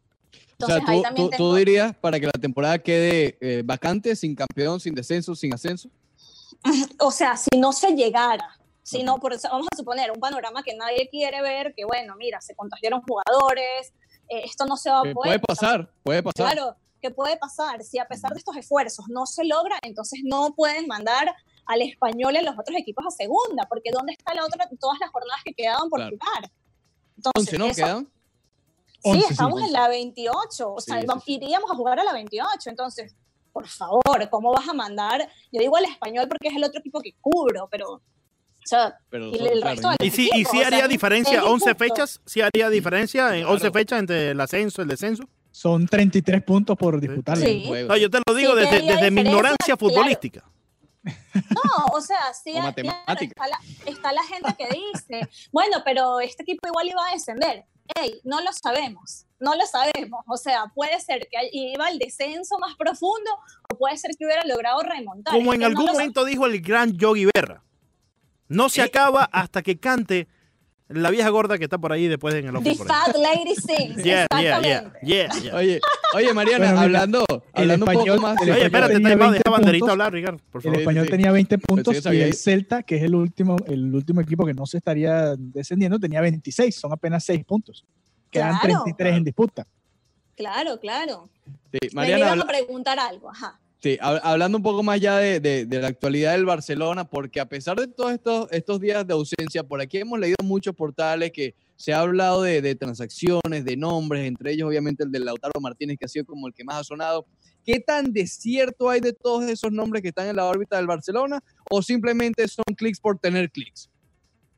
O sea, Entonces ahí tú, también tú- tú tengo- dirías para que la temporada quede eh, vacante, sin campeón, sin descenso, sin ascenso. o sea, si no se llegara, si no, por eso, vamos a suponer un panorama que nadie quiere ver, que bueno, mira, se contagiaron jugadores, eh, esto no se va a poder. puede pasar, puede pasar. Claro, que puede pasar. Si a pesar de estos esfuerzos no se logra, entonces no pueden mandar al español en los otros equipos a segunda, porque ¿dónde está la otra, todas las jornadas que quedaban por Claro. jugar? Entonces, 11, ¿no? eso- Quedan. Sí, 11, sí, estamos 11. en la 28, o sea, Sí, sí. iríamos a jugar a la 28, entonces, por favor, ¿cómo vas a mandar? Yo digo al español porque es el otro equipo que cubro, pero, o sea, Pero y el, claro, resto de Y sea, haría es- diferencia, es 11 injusto. fechas, sí haría diferencia en 11 Claro. fechas entre el ascenso y el descenso. Son 33 puntos por disputar. Sí. juego. No, yo te lo digo Sí, desde, desde mi ignorancia claro. futbolística. No, o sea, sí, O está, la, está la gente que dice, bueno, pero este equipo igual iba a descender. Ey, no lo sabemos, no lo sabemos. O sea, puede ser que iba al descenso más profundo o puede ser que hubiera logrado remontar. Como Es en no algún lo momento dijo el gran Yogi Berra. No se acaba hasta que cante la vieja gorda que está por ahí después en el The. Fat Lady Sings, Yeah, yeah, yeah, exactamente. yeah, yeah. Oye, oye, Mariana, Bueno, mira, hablando, hablando un español- poco más. el Oye, español espérate, tenía está 20 deja banderita puntos. hablar, Ricardo, por El favor. Sí, español sí. tenía 20 puntos y el. Celta, que es el último, el último equipo que no se estaría descendiendo, tenía 26. Son apenas 6 puntos. Quedan Claro. 33 en disputa. Claro, claro. Sí, Mariana, iban habla- a preguntar algo, ajá. Sí, hab- hablando un poco más ya de, de- de la actualidad del Barcelona, porque a pesar de todos estos, estos días de ausencia, por aquí hemos leído muchos portales que se ha hablado de, de transacciones, de nombres, entre ellos obviamente el de Lautaro Martínez, que ha sido como el que más ha sonado. ¿Qué tan desierto hay de todos esos nombres que están en la órbita del Barcelona? ¿O simplemente son clics por tener clics?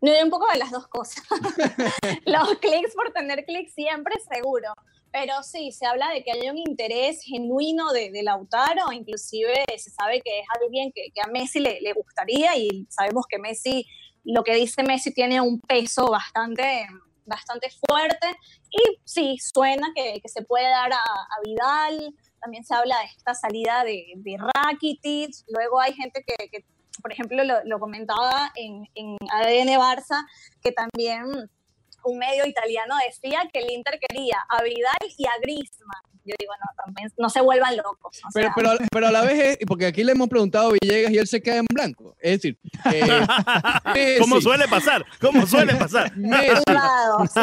No, un poco de las dos cosas. Los clics por tener clics siempre seguro. Pero sí, se habla de que hay un interés genuino de, de Lautaro, inclusive se sabe que es alguien que, que a Messi le, le gustaría y sabemos que Messi, lo que dice Messi tiene un peso bastante, bastante fuerte y sí, suena que, que se puede dar a, a Vidal, también se habla de esta salida de, de Rakitic, luego hay gente que, que, por ejemplo, lo, lo comentaba en, en ADN Barça, que también un medio italiano decía que el Inter quería a Vidal y a Griezmann. Yo digo, no, también no se vuelvan locos. o Pero, sea, pero, pero a la vez, es- porque aquí le hemos preguntado a Villegas y él se queda en blanco. Es decir, eh, Como suele pasar, como suele pasar. Messi.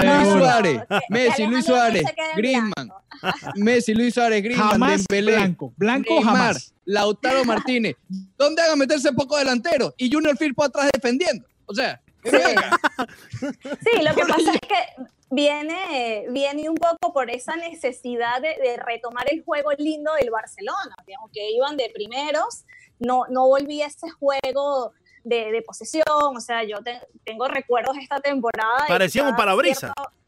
Luis Suárez, Messi, Luis Suárez, Griezmann, blanco. Messi, Luis Suárez, Griezmann, Jamás Dembélé, blanco. Blanco Neymar, jamás. Lautaro Martínez. ¿Dónde hagan meterse poco delantero? Y Junior Firpo atrás defendiendo. O sea, que Sí. venga. Sí, lo que pasa es que viene, viene un poco por esa necesidad de, de retomar el juego lindo del Barcelona, que aunque iban de primeros, no, no volvía ese juego de, de posesión, o sea, yo te- tengo recuerdos de esta temporada. que Parecía un cada parabrisa. cierto- Sí,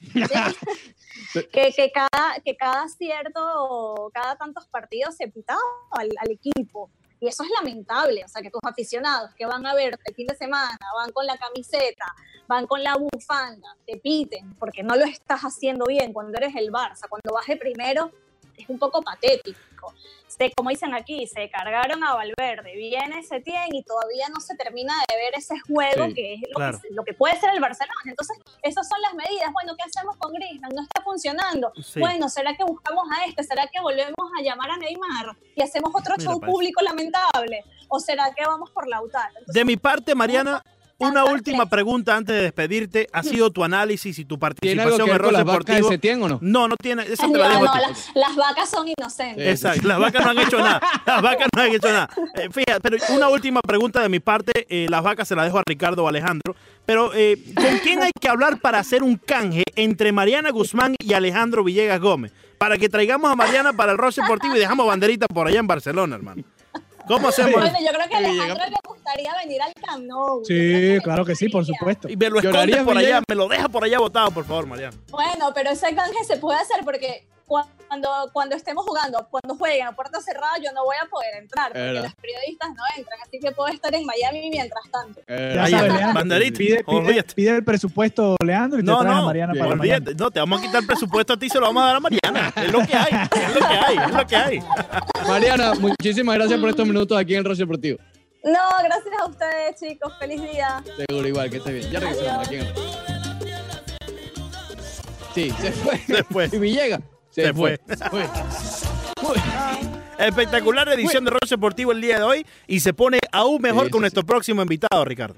que, que cada, que cada cierto, cada tantos partidos se pitaba al, al equipo. Y eso es lamentable, o sea, que tus aficionados que van a ver el fin de semana, van con la camiseta, van con la bufanda, te piten, porque no lo estás haciendo bien cuando eres el Barça, cuando vas de primero, es un poco patético. Se, como dicen aquí, se cargaron a Valverde, viene Setién y todavía no se termina de ver ese juego Sí, que es lo, claro. que, lo que puede ser el Barcelona. Entonces, esas son las medidas. Bueno, ¿qué hacemos con Griezmann? No está funcionando. Sí. Bueno, ¿será que buscamos a este? ¿Será que volvemos a llamar a Neymar y hacemos otro Mira, show público lamentable? ¿O será que vamos por Lautaro? Entonces, De mi parte, Mariana, una última pregunta antes de despedirte. ¿Ha sido tu análisis y tu ¿Tiene algo participación que en ver con Rol las vacas de Deportivo? Setién o no? No, no tiene. Te no, la dejo no, las, vacas son inocentes. Sí. Exacto, las vacas no han hecho nada. Las vacas no han hecho nada. Eh, fíjate, pero una última pregunta de mi parte. eh, las vacas se las dejo a Ricardo o Alejandro. Pero, eh, ¿con quién hay que hablar para hacer un canje entre Mariana Guzmán y Alejandro Villegas Gómez? Para que traigamos a Mariana para el Roche Deportivo y dejamos banderita por allá en Barcelona, hermano. ¿Cómo hacemos Bueno, yo creo que a Sí, Alejandro llegamos. le gustaría venir al Camp Nou. Sí, claro que sí, por supuesto. Y me lo escondes ¿Llorarías, por allá, me lo deja por allá botado, por favor, Mariana. Bueno, pero ese canje se puede hacer porque cuando, cuando estemos jugando, cuando jueguen a puerta cerrada, yo no voy a poder entrar, porque verdad. los periodistas no entran, así que puedo estar en Miami mientras tanto. Eh, Ya sabes, Leandro, banderita, Pide, pide- el presupuesto, Leandro, y te No, traes a no, Mariana para olvídate, no, te vamos a quitar el presupuesto a ti y se lo vamos a dar a Mariana. Es lo que hay, es lo que hay, es lo que hay. Mariana, muchísimas gracias por estos minutos aquí en el Roche Deportivo. No, gracias a ustedes, chicos. Feliz día. Seguro, igual, que esté bien. Ya regresamos aquí en el Sí, se fue. Se fue. Y Villegas. Se, Se fue. fue. Se fue. Espectacular edición de Roche Deportivo el día de hoy y se pone aún mejor Sí, con sí, nuestro próximo invitado, Ricardo.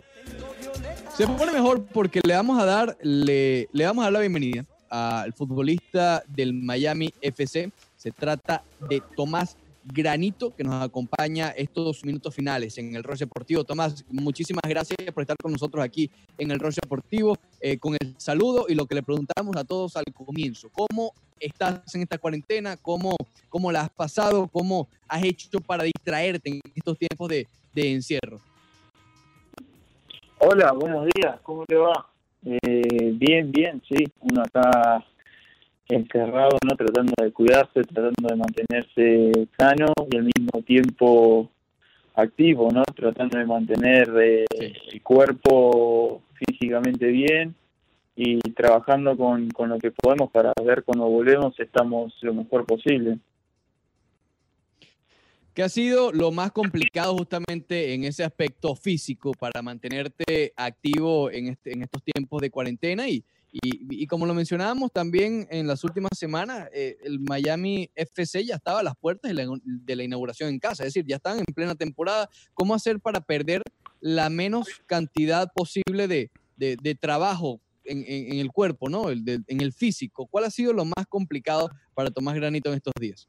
Se pone mejor porque le vamos a dar, le, le vamos a dar la bienvenida al futbolista del Miami FC. Se trata de Tomás Granito, que nos acompaña estos minutos finales en el Roche Deportivo. Tomás, muchísimas gracias por estar con nosotros aquí en el Roche Deportivo, eh, con el saludo y lo que le preguntamos a todos al comienzo. ¿Cómo estás en esta cuarentena? ¿Cómo, cómo la has pasado? ¿Cómo has hecho para distraerte en estos tiempos de, encierro? Hola, buenos días, ¿cómo te va? Eh, bien, bien, sí, uno acá encerrado, ¿no? Tratando de cuidarse, tratando de mantenerse sano y al mismo tiempo activo, ¿no? Tratando de mantener eh, el cuerpo físicamente bien y trabajando con, con lo que podemos para ver cuando volvemos estamos lo mejor posible. ¿Qué ha sido lo más complicado justamente en ese aspecto físico para mantenerte activo en, este- en estos tiempos de cuarentena? Y, y- y como lo mencionábamos también en las últimas semanas, eh, el Miami FC ya estaba a las puertas de la, de la inauguración en casa, es decir, ya están en plena temporada. ¿Cómo hacer para perder la menos cantidad posible de, de- trabajo en, el cuerpo, ¿no? El en el físico? ¿Cuál ha sido lo más complicado para Tomás Granito en estos días?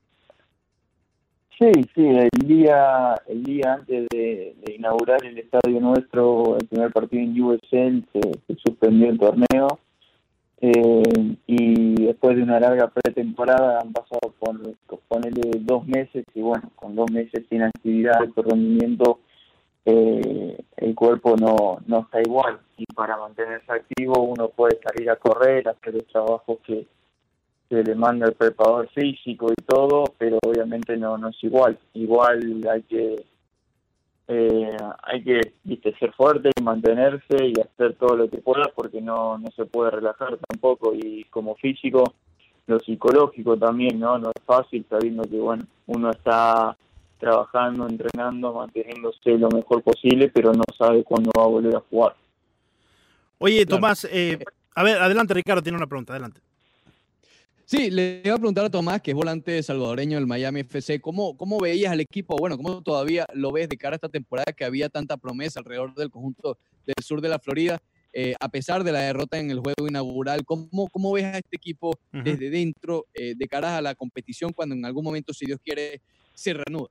Sí, sí, el día, el día antes de, inaugurar el estadio nuestro, el primer partido en USL, se suspendió el torneo eh, y después de una larga pretemporada han pasado por, ponerle dos meses y bueno, con dos meses sin actividad, alto rendimiento, eh, el cuerpo no, no está igual y para mantenerse activo uno puede salir a correr, hacer los trabajos que, que le manda el preparador físico y todo, pero obviamente no, no es igual. Igual hay que eh, hay que viste, ser fuerte y mantenerse y hacer todo lo que pueda porque no, no se puede relajar tampoco y como físico, lo psicológico también, ¿no? No es fácil sabiendo que, bueno, uno está trabajando, entrenando, manteniéndose lo mejor posible, pero no sabe cuándo va a volver a jugar. Oye. Tomás, eh, a ver, adelante, Ricardo, tiene una pregunta, adelante. Sí, le iba a preguntar a Tomás, que es volante salvadoreño del Miami FC, ¿cómo, cómo veías al equipo? Bueno, ¿cómo todavía lo ves de cara a esta temporada que había tanta promesa alrededor del conjunto del sur de la Florida? Eh, a pesar de la derrota en el juego inaugural, ¿cómo, cómo ves a este equipo desde dentro eh, de cara a la competición cuando en algún momento, si Dios quiere, se reanuda?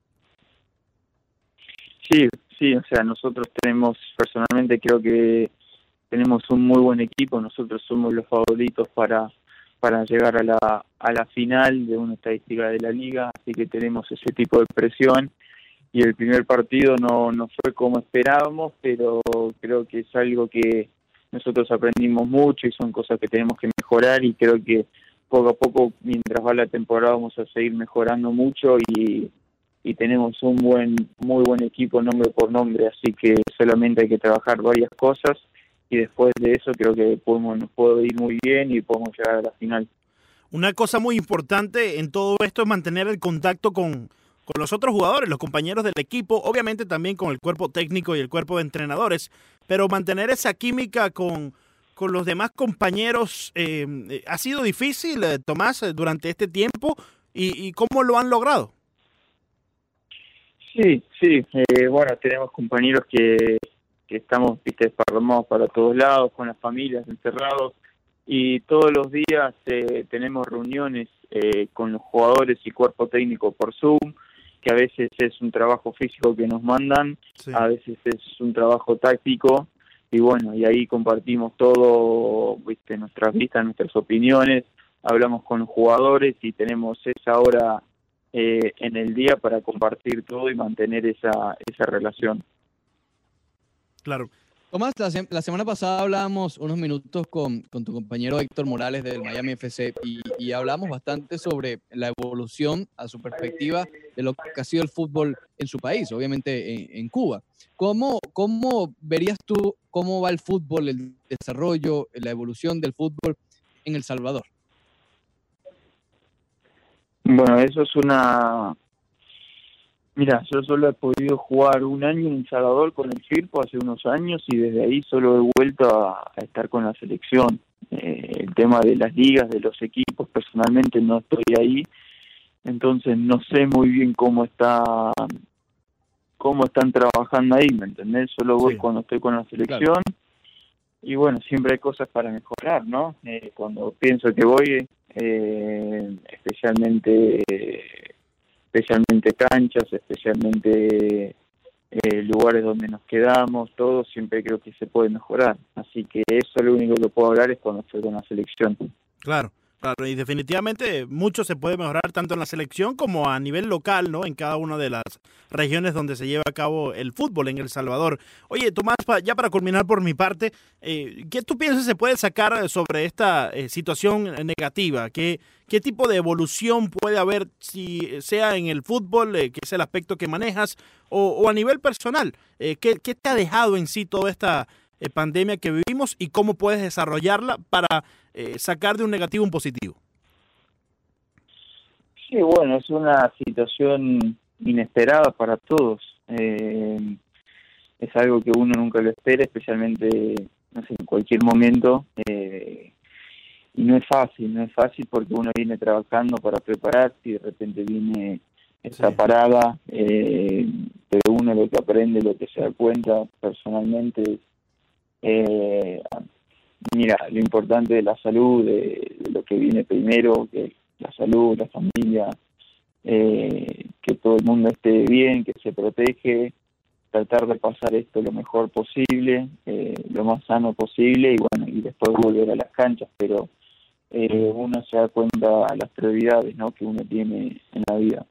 Sí, sí, o sea, nosotros tenemos, personalmente creo que tenemos un muy buen equipo, nosotros somos los favoritos para, para llegar a la, a la final de una estadística de la liga, así que tenemos ese tipo de presión. Y el primer partido no, no fue como esperábamos, pero creo que es algo que nosotros aprendimos mucho y son cosas que tenemos que mejorar y creo que poco a poco, mientras va la temporada, vamos a seguir mejorando mucho y, y tenemos un buen, muy buen equipo nombre por nombre, así que solamente hay que trabajar varias cosas y después de eso creo que podemos, nos puede ir muy bien y podemos llegar a la final. Una cosa muy importante en todo esto es mantener el contacto con, con los otros jugadores, los compañeros del equipo, obviamente también con el cuerpo técnico y el cuerpo de entrenadores, pero mantener esa química con, con los demás compañeros eh, eh, ha sido difícil, eh, Tomás, eh, durante este tiempo y, y cómo lo han logrado. Sí, sí, eh, bueno, tenemos compañeros que, que estamos viste, esparramados para todos lados, con las familias encerrados, y todos los días eh, tenemos reuniones eh, con los jugadores y cuerpo técnico por Zoom, que a veces es un trabajo físico que nos mandan, Sí. a veces es un trabajo táctico, y bueno, y ahí compartimos todo, viste, nuestras vistas, nuestras opiniones, hablamos con los jugadores y tenemos esa hora eh, en el día para compartir todo y mantener esa, esa relación. Claro. Tomás, la, se- la semana pasada hablábamos unos minutos con, con tu compañero Héctor Morales del Miami FC y, y hablamos bastante sobre la evolución a su perspectiva de lo que ha sido el fútbol en su país, obviamente en, en Cuba. ¿Cómo, ¿Cómo verías tú cómo va el fútbol, el desarrollo, la evolución del fútbol en El Salvador? Bueno, eso es una... Mira, yo solo he podido jugar un año en El Salvador con el Firpo hace unos años y desde ahí solo he vuelto a, a estar con la selección. Eh, el tema de las ligas, de los equipos, personalmente no estoy ahí, entonces no sé muy bien cómo está cómo están trabajando ahí, ¿me entendés? Solo voy Sí. cuando estoy con la selección y bueno, siempre hay cosas para mejorar, ¿no? Eh, cuando pienso que voy, eh, especialmente especialmente canchas, especialmente eh, lugares donde nos quedamos, todo siempre creo que se puede mejorar. Así que eso lo único que puedo hablar es cuando estoy con la selección. Claro, claro, y definitivamente mucho se puede mejorar tanto en la selección como a nivel local, ¿no? En cada una de las regiones donde se lleva a cabo el fútbol en El Salvador. Oye, Tomás, ya para culminar por mi parte, eh, ¿qué tú piensas se puede sacar sobre esta eh, situación negativa? ¿Qué, ¿Qué tipo de evolución puede haber, si sea en el fútbol, eh, que es el aspecto que manejas, o, o a nivel personal? ¿qué, ¿Qué te ha dejado en sí toda esta pandemia que vivimos y cómo puedes desarrollarla para eh, sacar de un negativo un positivo. Sí, bueno, es una situación inesperada para todos. Eh, es algo que uno nunca lo espera, especialmente no sé, en cualquier momento. Eh, y no es fácil, no es fácil porque uno viene trabajando para prepararse y de repente viene esta Sí. parada, eh, pero uno lo que aprende, lo que se da cuenta personalmente es, eh, mira, lo importante de la salud, de, lo que viene primero, que la salud, la familia, eh, que todo el mundo esté bien, que se protege, tratar de pasar esto lo mejor posible, eh, lo más sano posible y bueno, y después volver a las canchas, pero eh, uno se da cuenta a las prioridades ¿no? que uno tiene en la vida.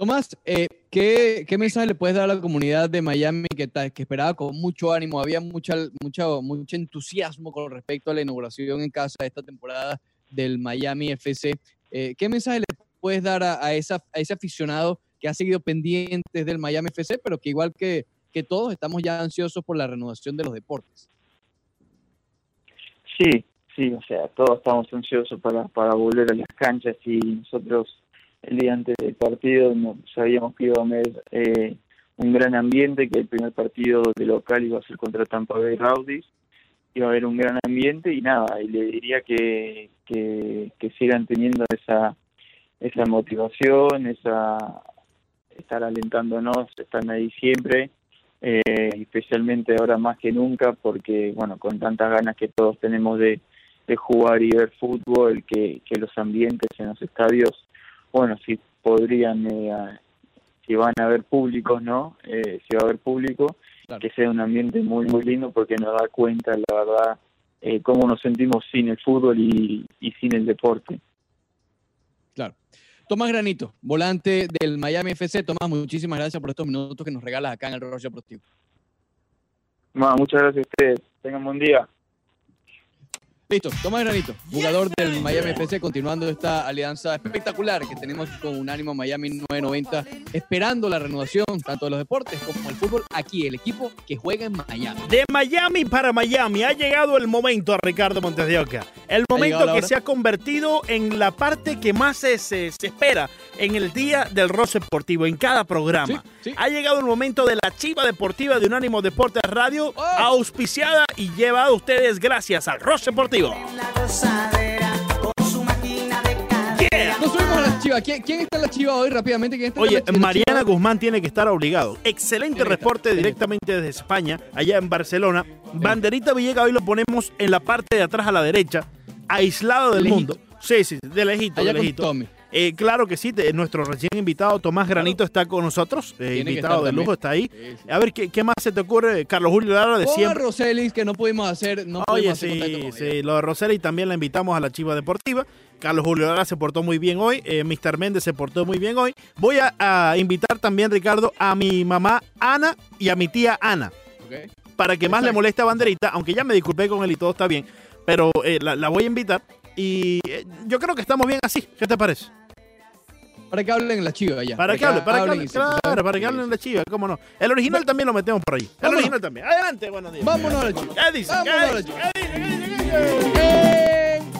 Tomás, eh, ¿qué, ¿qué mensaje le puedes dar a la comunidad de Miami que, que esperaba con mucho ánimo? Había mucha, mucha, mucho entusiasmo con respecto a la inauguración en casa de esta temporada del Miami FC. Eh, ¿Qué mensaje le puedes dar a ese aficionado que ha seguido pendientes del Miami FC, pero que igual que, que todos estamos ya ansiosos por la renovación de los deportes? Sí, sí, o sea, todos estamos ansiosos para, para volver a las canchas y nosotros el día antes del partido no, sabíamos que iba a haber eh, un gran ambiente, que el primer partido de local iba a ser contra Tampa Bay Rowdies, iba a haber un gran ambiente y nada, y le diría que, que, sigan teniendo esa, esa motivación, esa estar alentándonos, están ahí siempre, eh, especialmente ahora más que nunca, porque bueno, con tantas ganas que todos tenemos de, de jugar y ver fútbol, que, que los ambientes en los estadios, bueno, si podrían, eh, si van a haber públicos, ¿no? Eh, si va a haber público, Claro. que sea un ambiente muy, muy lindo, porque nos da cuenta, la verdad, eh, cómo nos sentimos sin el fútbol y, y sin el deporte. Claro. Tomás Granito, volante del Miami FC. Tomás, muchísimas gracias por estos minutos que nos regalas acá en el Deportivo. Bueno, muchas gracias a ustedes. Tengan buen día. Listo, Tomás Granito, jugador del Miami FC, continuando esta alianza espectacular que tenemos con Unánimo Miami 990, esperando la renovación tanto de los deportes como el fútbol aquí, el equipo que juega en Miami. De Miami para Miami ha llegado el momento, Ricardo Montes de Oca. El momento que se ha convertido en la parte que más se, se- se espera en el día del Roce Deportivo, en cada programa. Sí, sí. Ha llegado el momento de la chiva deportiva de Unánimo Deportes Radio, Oh. auspiciada y llevada a ustedes gracias al Roce Deportivo. La gozadera con su máquina de cadera. Nos subimos a la chiva. ¿Quién, quién está en la chiva hoy rápidamente? ¿Quién está en Oye, la- en la Mariana? Guzmán tiene que estar obligado. Excelente reporte directamente desde España, allá en Barcelona. Banderita Villegas hoy lo ponemos en la parte de atrás a la derecha, aislado del Lejito. mundo. Sí, sí, de lejito, Allá de con lejito. Tommy. Eh, claro que sí, te- nuestro recién invitado Tomás Granito está con nosotros, eh, invitado de lujo, está ahí. Sí, sí. A ver, ¿qué, qué más se te ocurre? Carlos Julio Lara de siempre. Roselis, que no pudimos hacer. No Oye, pudimos hacer sí, sí, lo de Roseli también la invitamos a la Chiva Deportiva. Carlos Julio Lara se portó muy bien hoy. eh, Mr. Méndez se portó muy bien hoy. Voy a, a invitar también, Ricardo, a mi mamá Ana y a mi tía Ana. Para que más le moleste a Banderita, aunque ya me disculpé con él y todo está bien, pero eh, la, la voy a invitar y eh, yo creo que estamos bien así. ¿Qué te parece? Para que hablen la chiva ya. Para que hable, para que hablen para que hablen la chiva, cómo no. El original también lo metemos por ahí. El Vámonos. original también. Adelante, buenos días. Vámonos a la chiva. ¿Qué dice? ¿Qué Vámonos. ¿Qué dice? En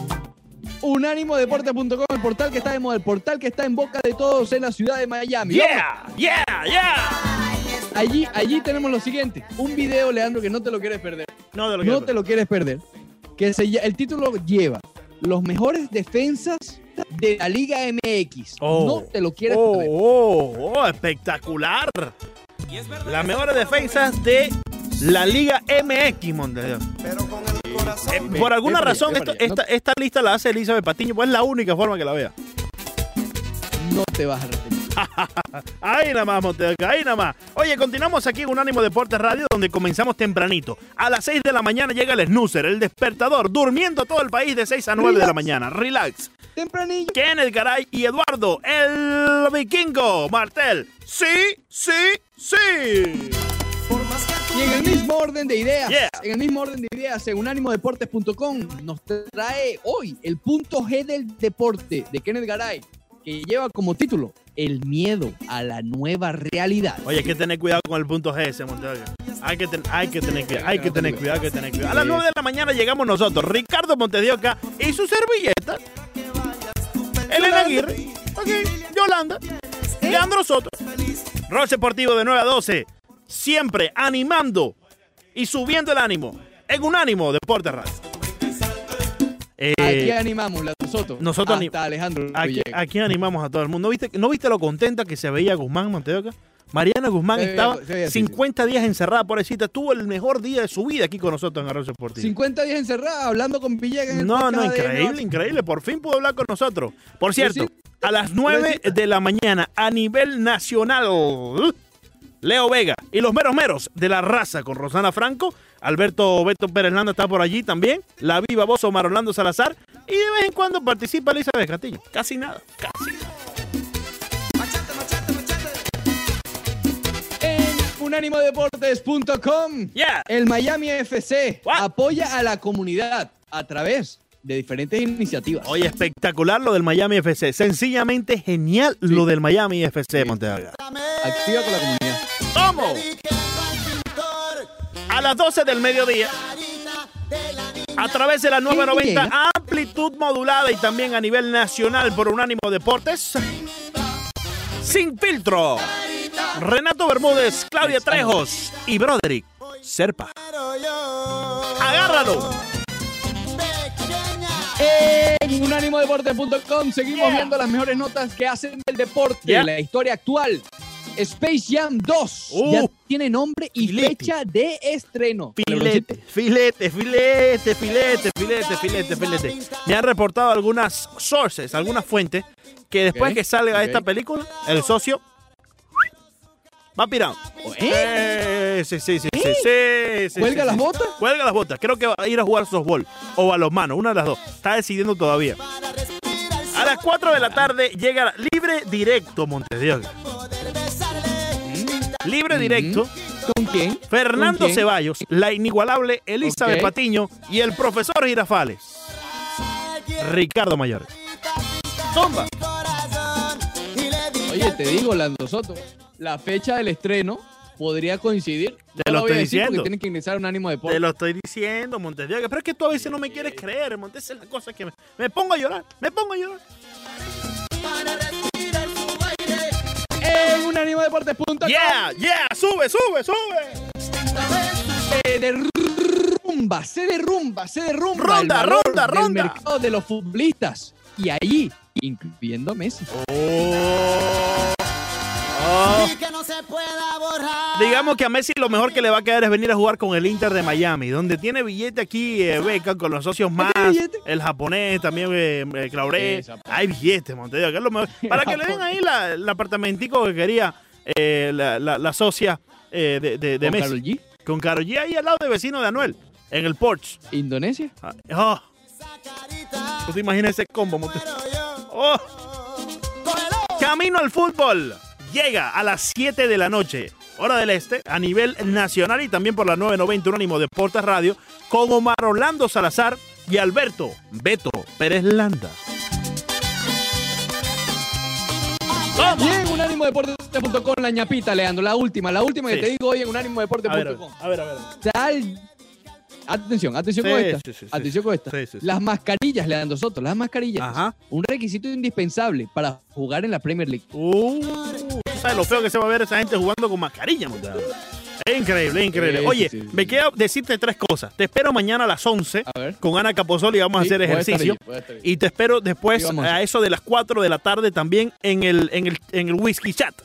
unánimodeporte.com, el portal que está de moda, el portal que está en boca de todos en la ciudad de Miami. Yeah, yeah, yeah. Allí, allí tenemos lo siguiente, un video, Leandro, que no te lo quieres perder. No te lo No te lo quieres perder. Que se, el título lleva los mejores defensas de la Liga MX. Oh. No te lo quieres Oh, oh, oh, espectacular. Las mejores defensas de la Liga MX, Montevideo. Eh, por alguna razón, esta, esta lista la hace Elizabeth Patiño, pues es la única forma que la vea. No te vas a arrepentir. Ahí nada más, Montevideo, ahí nada más. Oye, continuamos aquí en Unánimo Deportes Radio, donde comenzamos tempranito. A las 6 de la mañana llega el snoozer, el despertador, durmiendo todo el país de 6 a 9 de la mañana. Relax. Tempranillo. Kenneth Garay y Eduardo, el vikingo, Martel. Sí, sí, sí. Y en el mismo orden de ideas, Yeah. en el mismo orden de ideas, en unánimodeportes.com nos trae hoy el punto G del deporte de Kenneth Garay, que lleva como título El miedo a la nueva realidad. Oye, hay que tener cuidado con el punto G ese. Hay que, ten- hay que tener cuidado, hay que tener cuidado, hay que tener cuidado. A las 9 de la mañana llegamos nosotros, Ricardo Montedioca y su servilleta, Elena Aguirre, ok, Yolanda, Leandro Soto, Roche Deportivo de 9 a 12, siempre animando y subiendo el ánimo, en un ánimo Deporte Radio. Eh, Aquí animamos la nosotros. nosotros hasta Alejandro Aquí, aquí animamos a todo el mundo. ¿No viste, ¿No viste lo contenta que se veía Guzmán Monteoca? Mariana Guzmán Se veía- estaba veía así, 50 días encerrada, pobrecita. Tuvo el mejor día de su vida aquí con nosotros en Arroyo Deportivo. 50 días encerrada hablando con Villegas. en No, no, increíble, increíble. Por fin pudo hablar con nosotros. Por cierto, sí. a las 9 Pobrecita. de la mañana a nivel nacional, Leo Vega y los meros meros de la raza con Rosana Franco, Alberto Beto Pérez Landa está por allí también, la viva voz Omar Orlando Salazar y de vez en cuando participa Elizabeth Castillo. Casi nada, casi nada. En unánimodeportes.com. Yeah. El Miami FC What? apoya a la comunidad a través de diferentes iniciativas. Oye, espectacular lo del Miami FC. Sencillamente genial lo del Miami FC, Montevideo. Activa con la comunidad. ¿Cómo? A las 12 del mediodía, a través de la 990 amplitud modulada y también a nivel nacional por Unánimo Deportes. Sin filtro. Renato Bermúdez, Claudia Trejos y Broderick Serpa. Agárralo. En unánimodeportes.com seguimos Yeah. viendo las mejores notas que hacen del deporte, Yeah. la historia actual. Space Jam 2 Uh. ya tiene nombre y Filete. fecha de estreno. Filete, filete, filete, filete, filete, filete, filete. Me han reportado algunas sources, algunas fuentes, que después que salga esta película, el socio va pirando. ¿Eh? Sí, sí, sí, sí, sí, sí, sí, ¿Cuelga sí, las sí. botas? Cuelga las botas. Creo que va a ir a jugar softball o balonmano, una de las dos. Está decidiendo todavía. A las 4 de la tarde llega Libre Directo Montevideo. Libre Directo. ¿Con quién? Fernando ¿Con quién? Ceballos, la inigualable Elizabeth Ok. Patiño y el profesor Girafales. Ricardo Mayor. Zumba. Oye, te digo, Lando Soto, la fecha del estreno podría coincidir. Te No lo a estoy diciendo. tienen que ingresar a un ánimo de Te lo estoy diciendo, Montevideo. Pero es que tú a veces no me quieres creer, Montes. Es la cosa que me, me pongo a llorar. Me pongo a llorar. En unánimodeportes.com Yeah, yeah. Sube, sube, sube. se derrumba, se derrumba, se derrumba Ronda, el valor ronda, del ronda. mercado de los futbolistas. Y ahí, incluyendo Messi. Oh. Oh. Digamos que a Messi lo mejor que le va a quedar es venir a jugar con el Inter de Miami, donde tiene billete aquí, eh, beca con los socios más, el japonés también, eh, eh, Clauré. Hay billetes, Montevideo, que es lo mejor. Para que le den ahí la- el apartamentico que quería eh, la, la- la socia eh, de, de- de Con Messi. Karol G, Con Karol G ahí al lado de vecino de Anuel, en el porch. Indonesia. Ah, oh. ¿Tú te imaginas ese combo, Montevideo? Oh. Camino al fútbol. Llega a las 7 de la noche. hora del este, a nivel nacional y también por la 990 Unánimo Deportes Radio, con Omar Orlando Salazar y Alberto Beto Pérez Landa. Y en unánimodeportes.com la ñapita, Leandro, la última, la última Sí. que te digo hoy en A ver, unánimodeportes.com. a ver, a ver. Tal- Atención, atención Sí, con esta. sí, sí, sí. atención con esta. Las mascarillas, Leandro Soto, las mascarillas. Ajá. Un requisito indispensable para jugar en la Premier League. Uh, ¿sabes lo feo que se va a ver esa gente jugando con mascarilla, muchachos? Es increíble, es increíble. Sí, Oye, sí, sí. me queda decirte tres cosas. Te espero mañana a las 11 A ver. con Ana Capozoli y vamos a hacer ejercicio. allí. Y te espero después vamos a eso de las 4 de la tarde también en el, en el, en el Whisky Chat.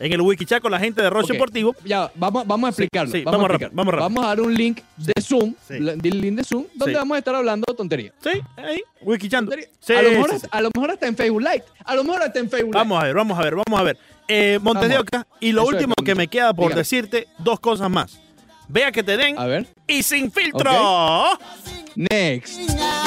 En el Whisky Chat con la gente de Roche Ok. Deportivo. Ya, vamos, vamos a explicarlo. vamos, vamos a rápido, explicar. vamos rápido. a dar un link de Zoom, del link de Zoom, donde vamos a estar hablando tontería. Sí, ahí, Whisky Chat. A, lo mejor a lo mejor hasta en Facebook Live. A lo mejor hasta en Facebook Live. Vamos a ver, vamos a ver, vamos a ver. Eh, Montes de Vamos. Oca, y lo Eso es, último que me queda por Dígame. decirte, dos cosas más. Vea que te den A ver. y sin filtro. Next. Niña,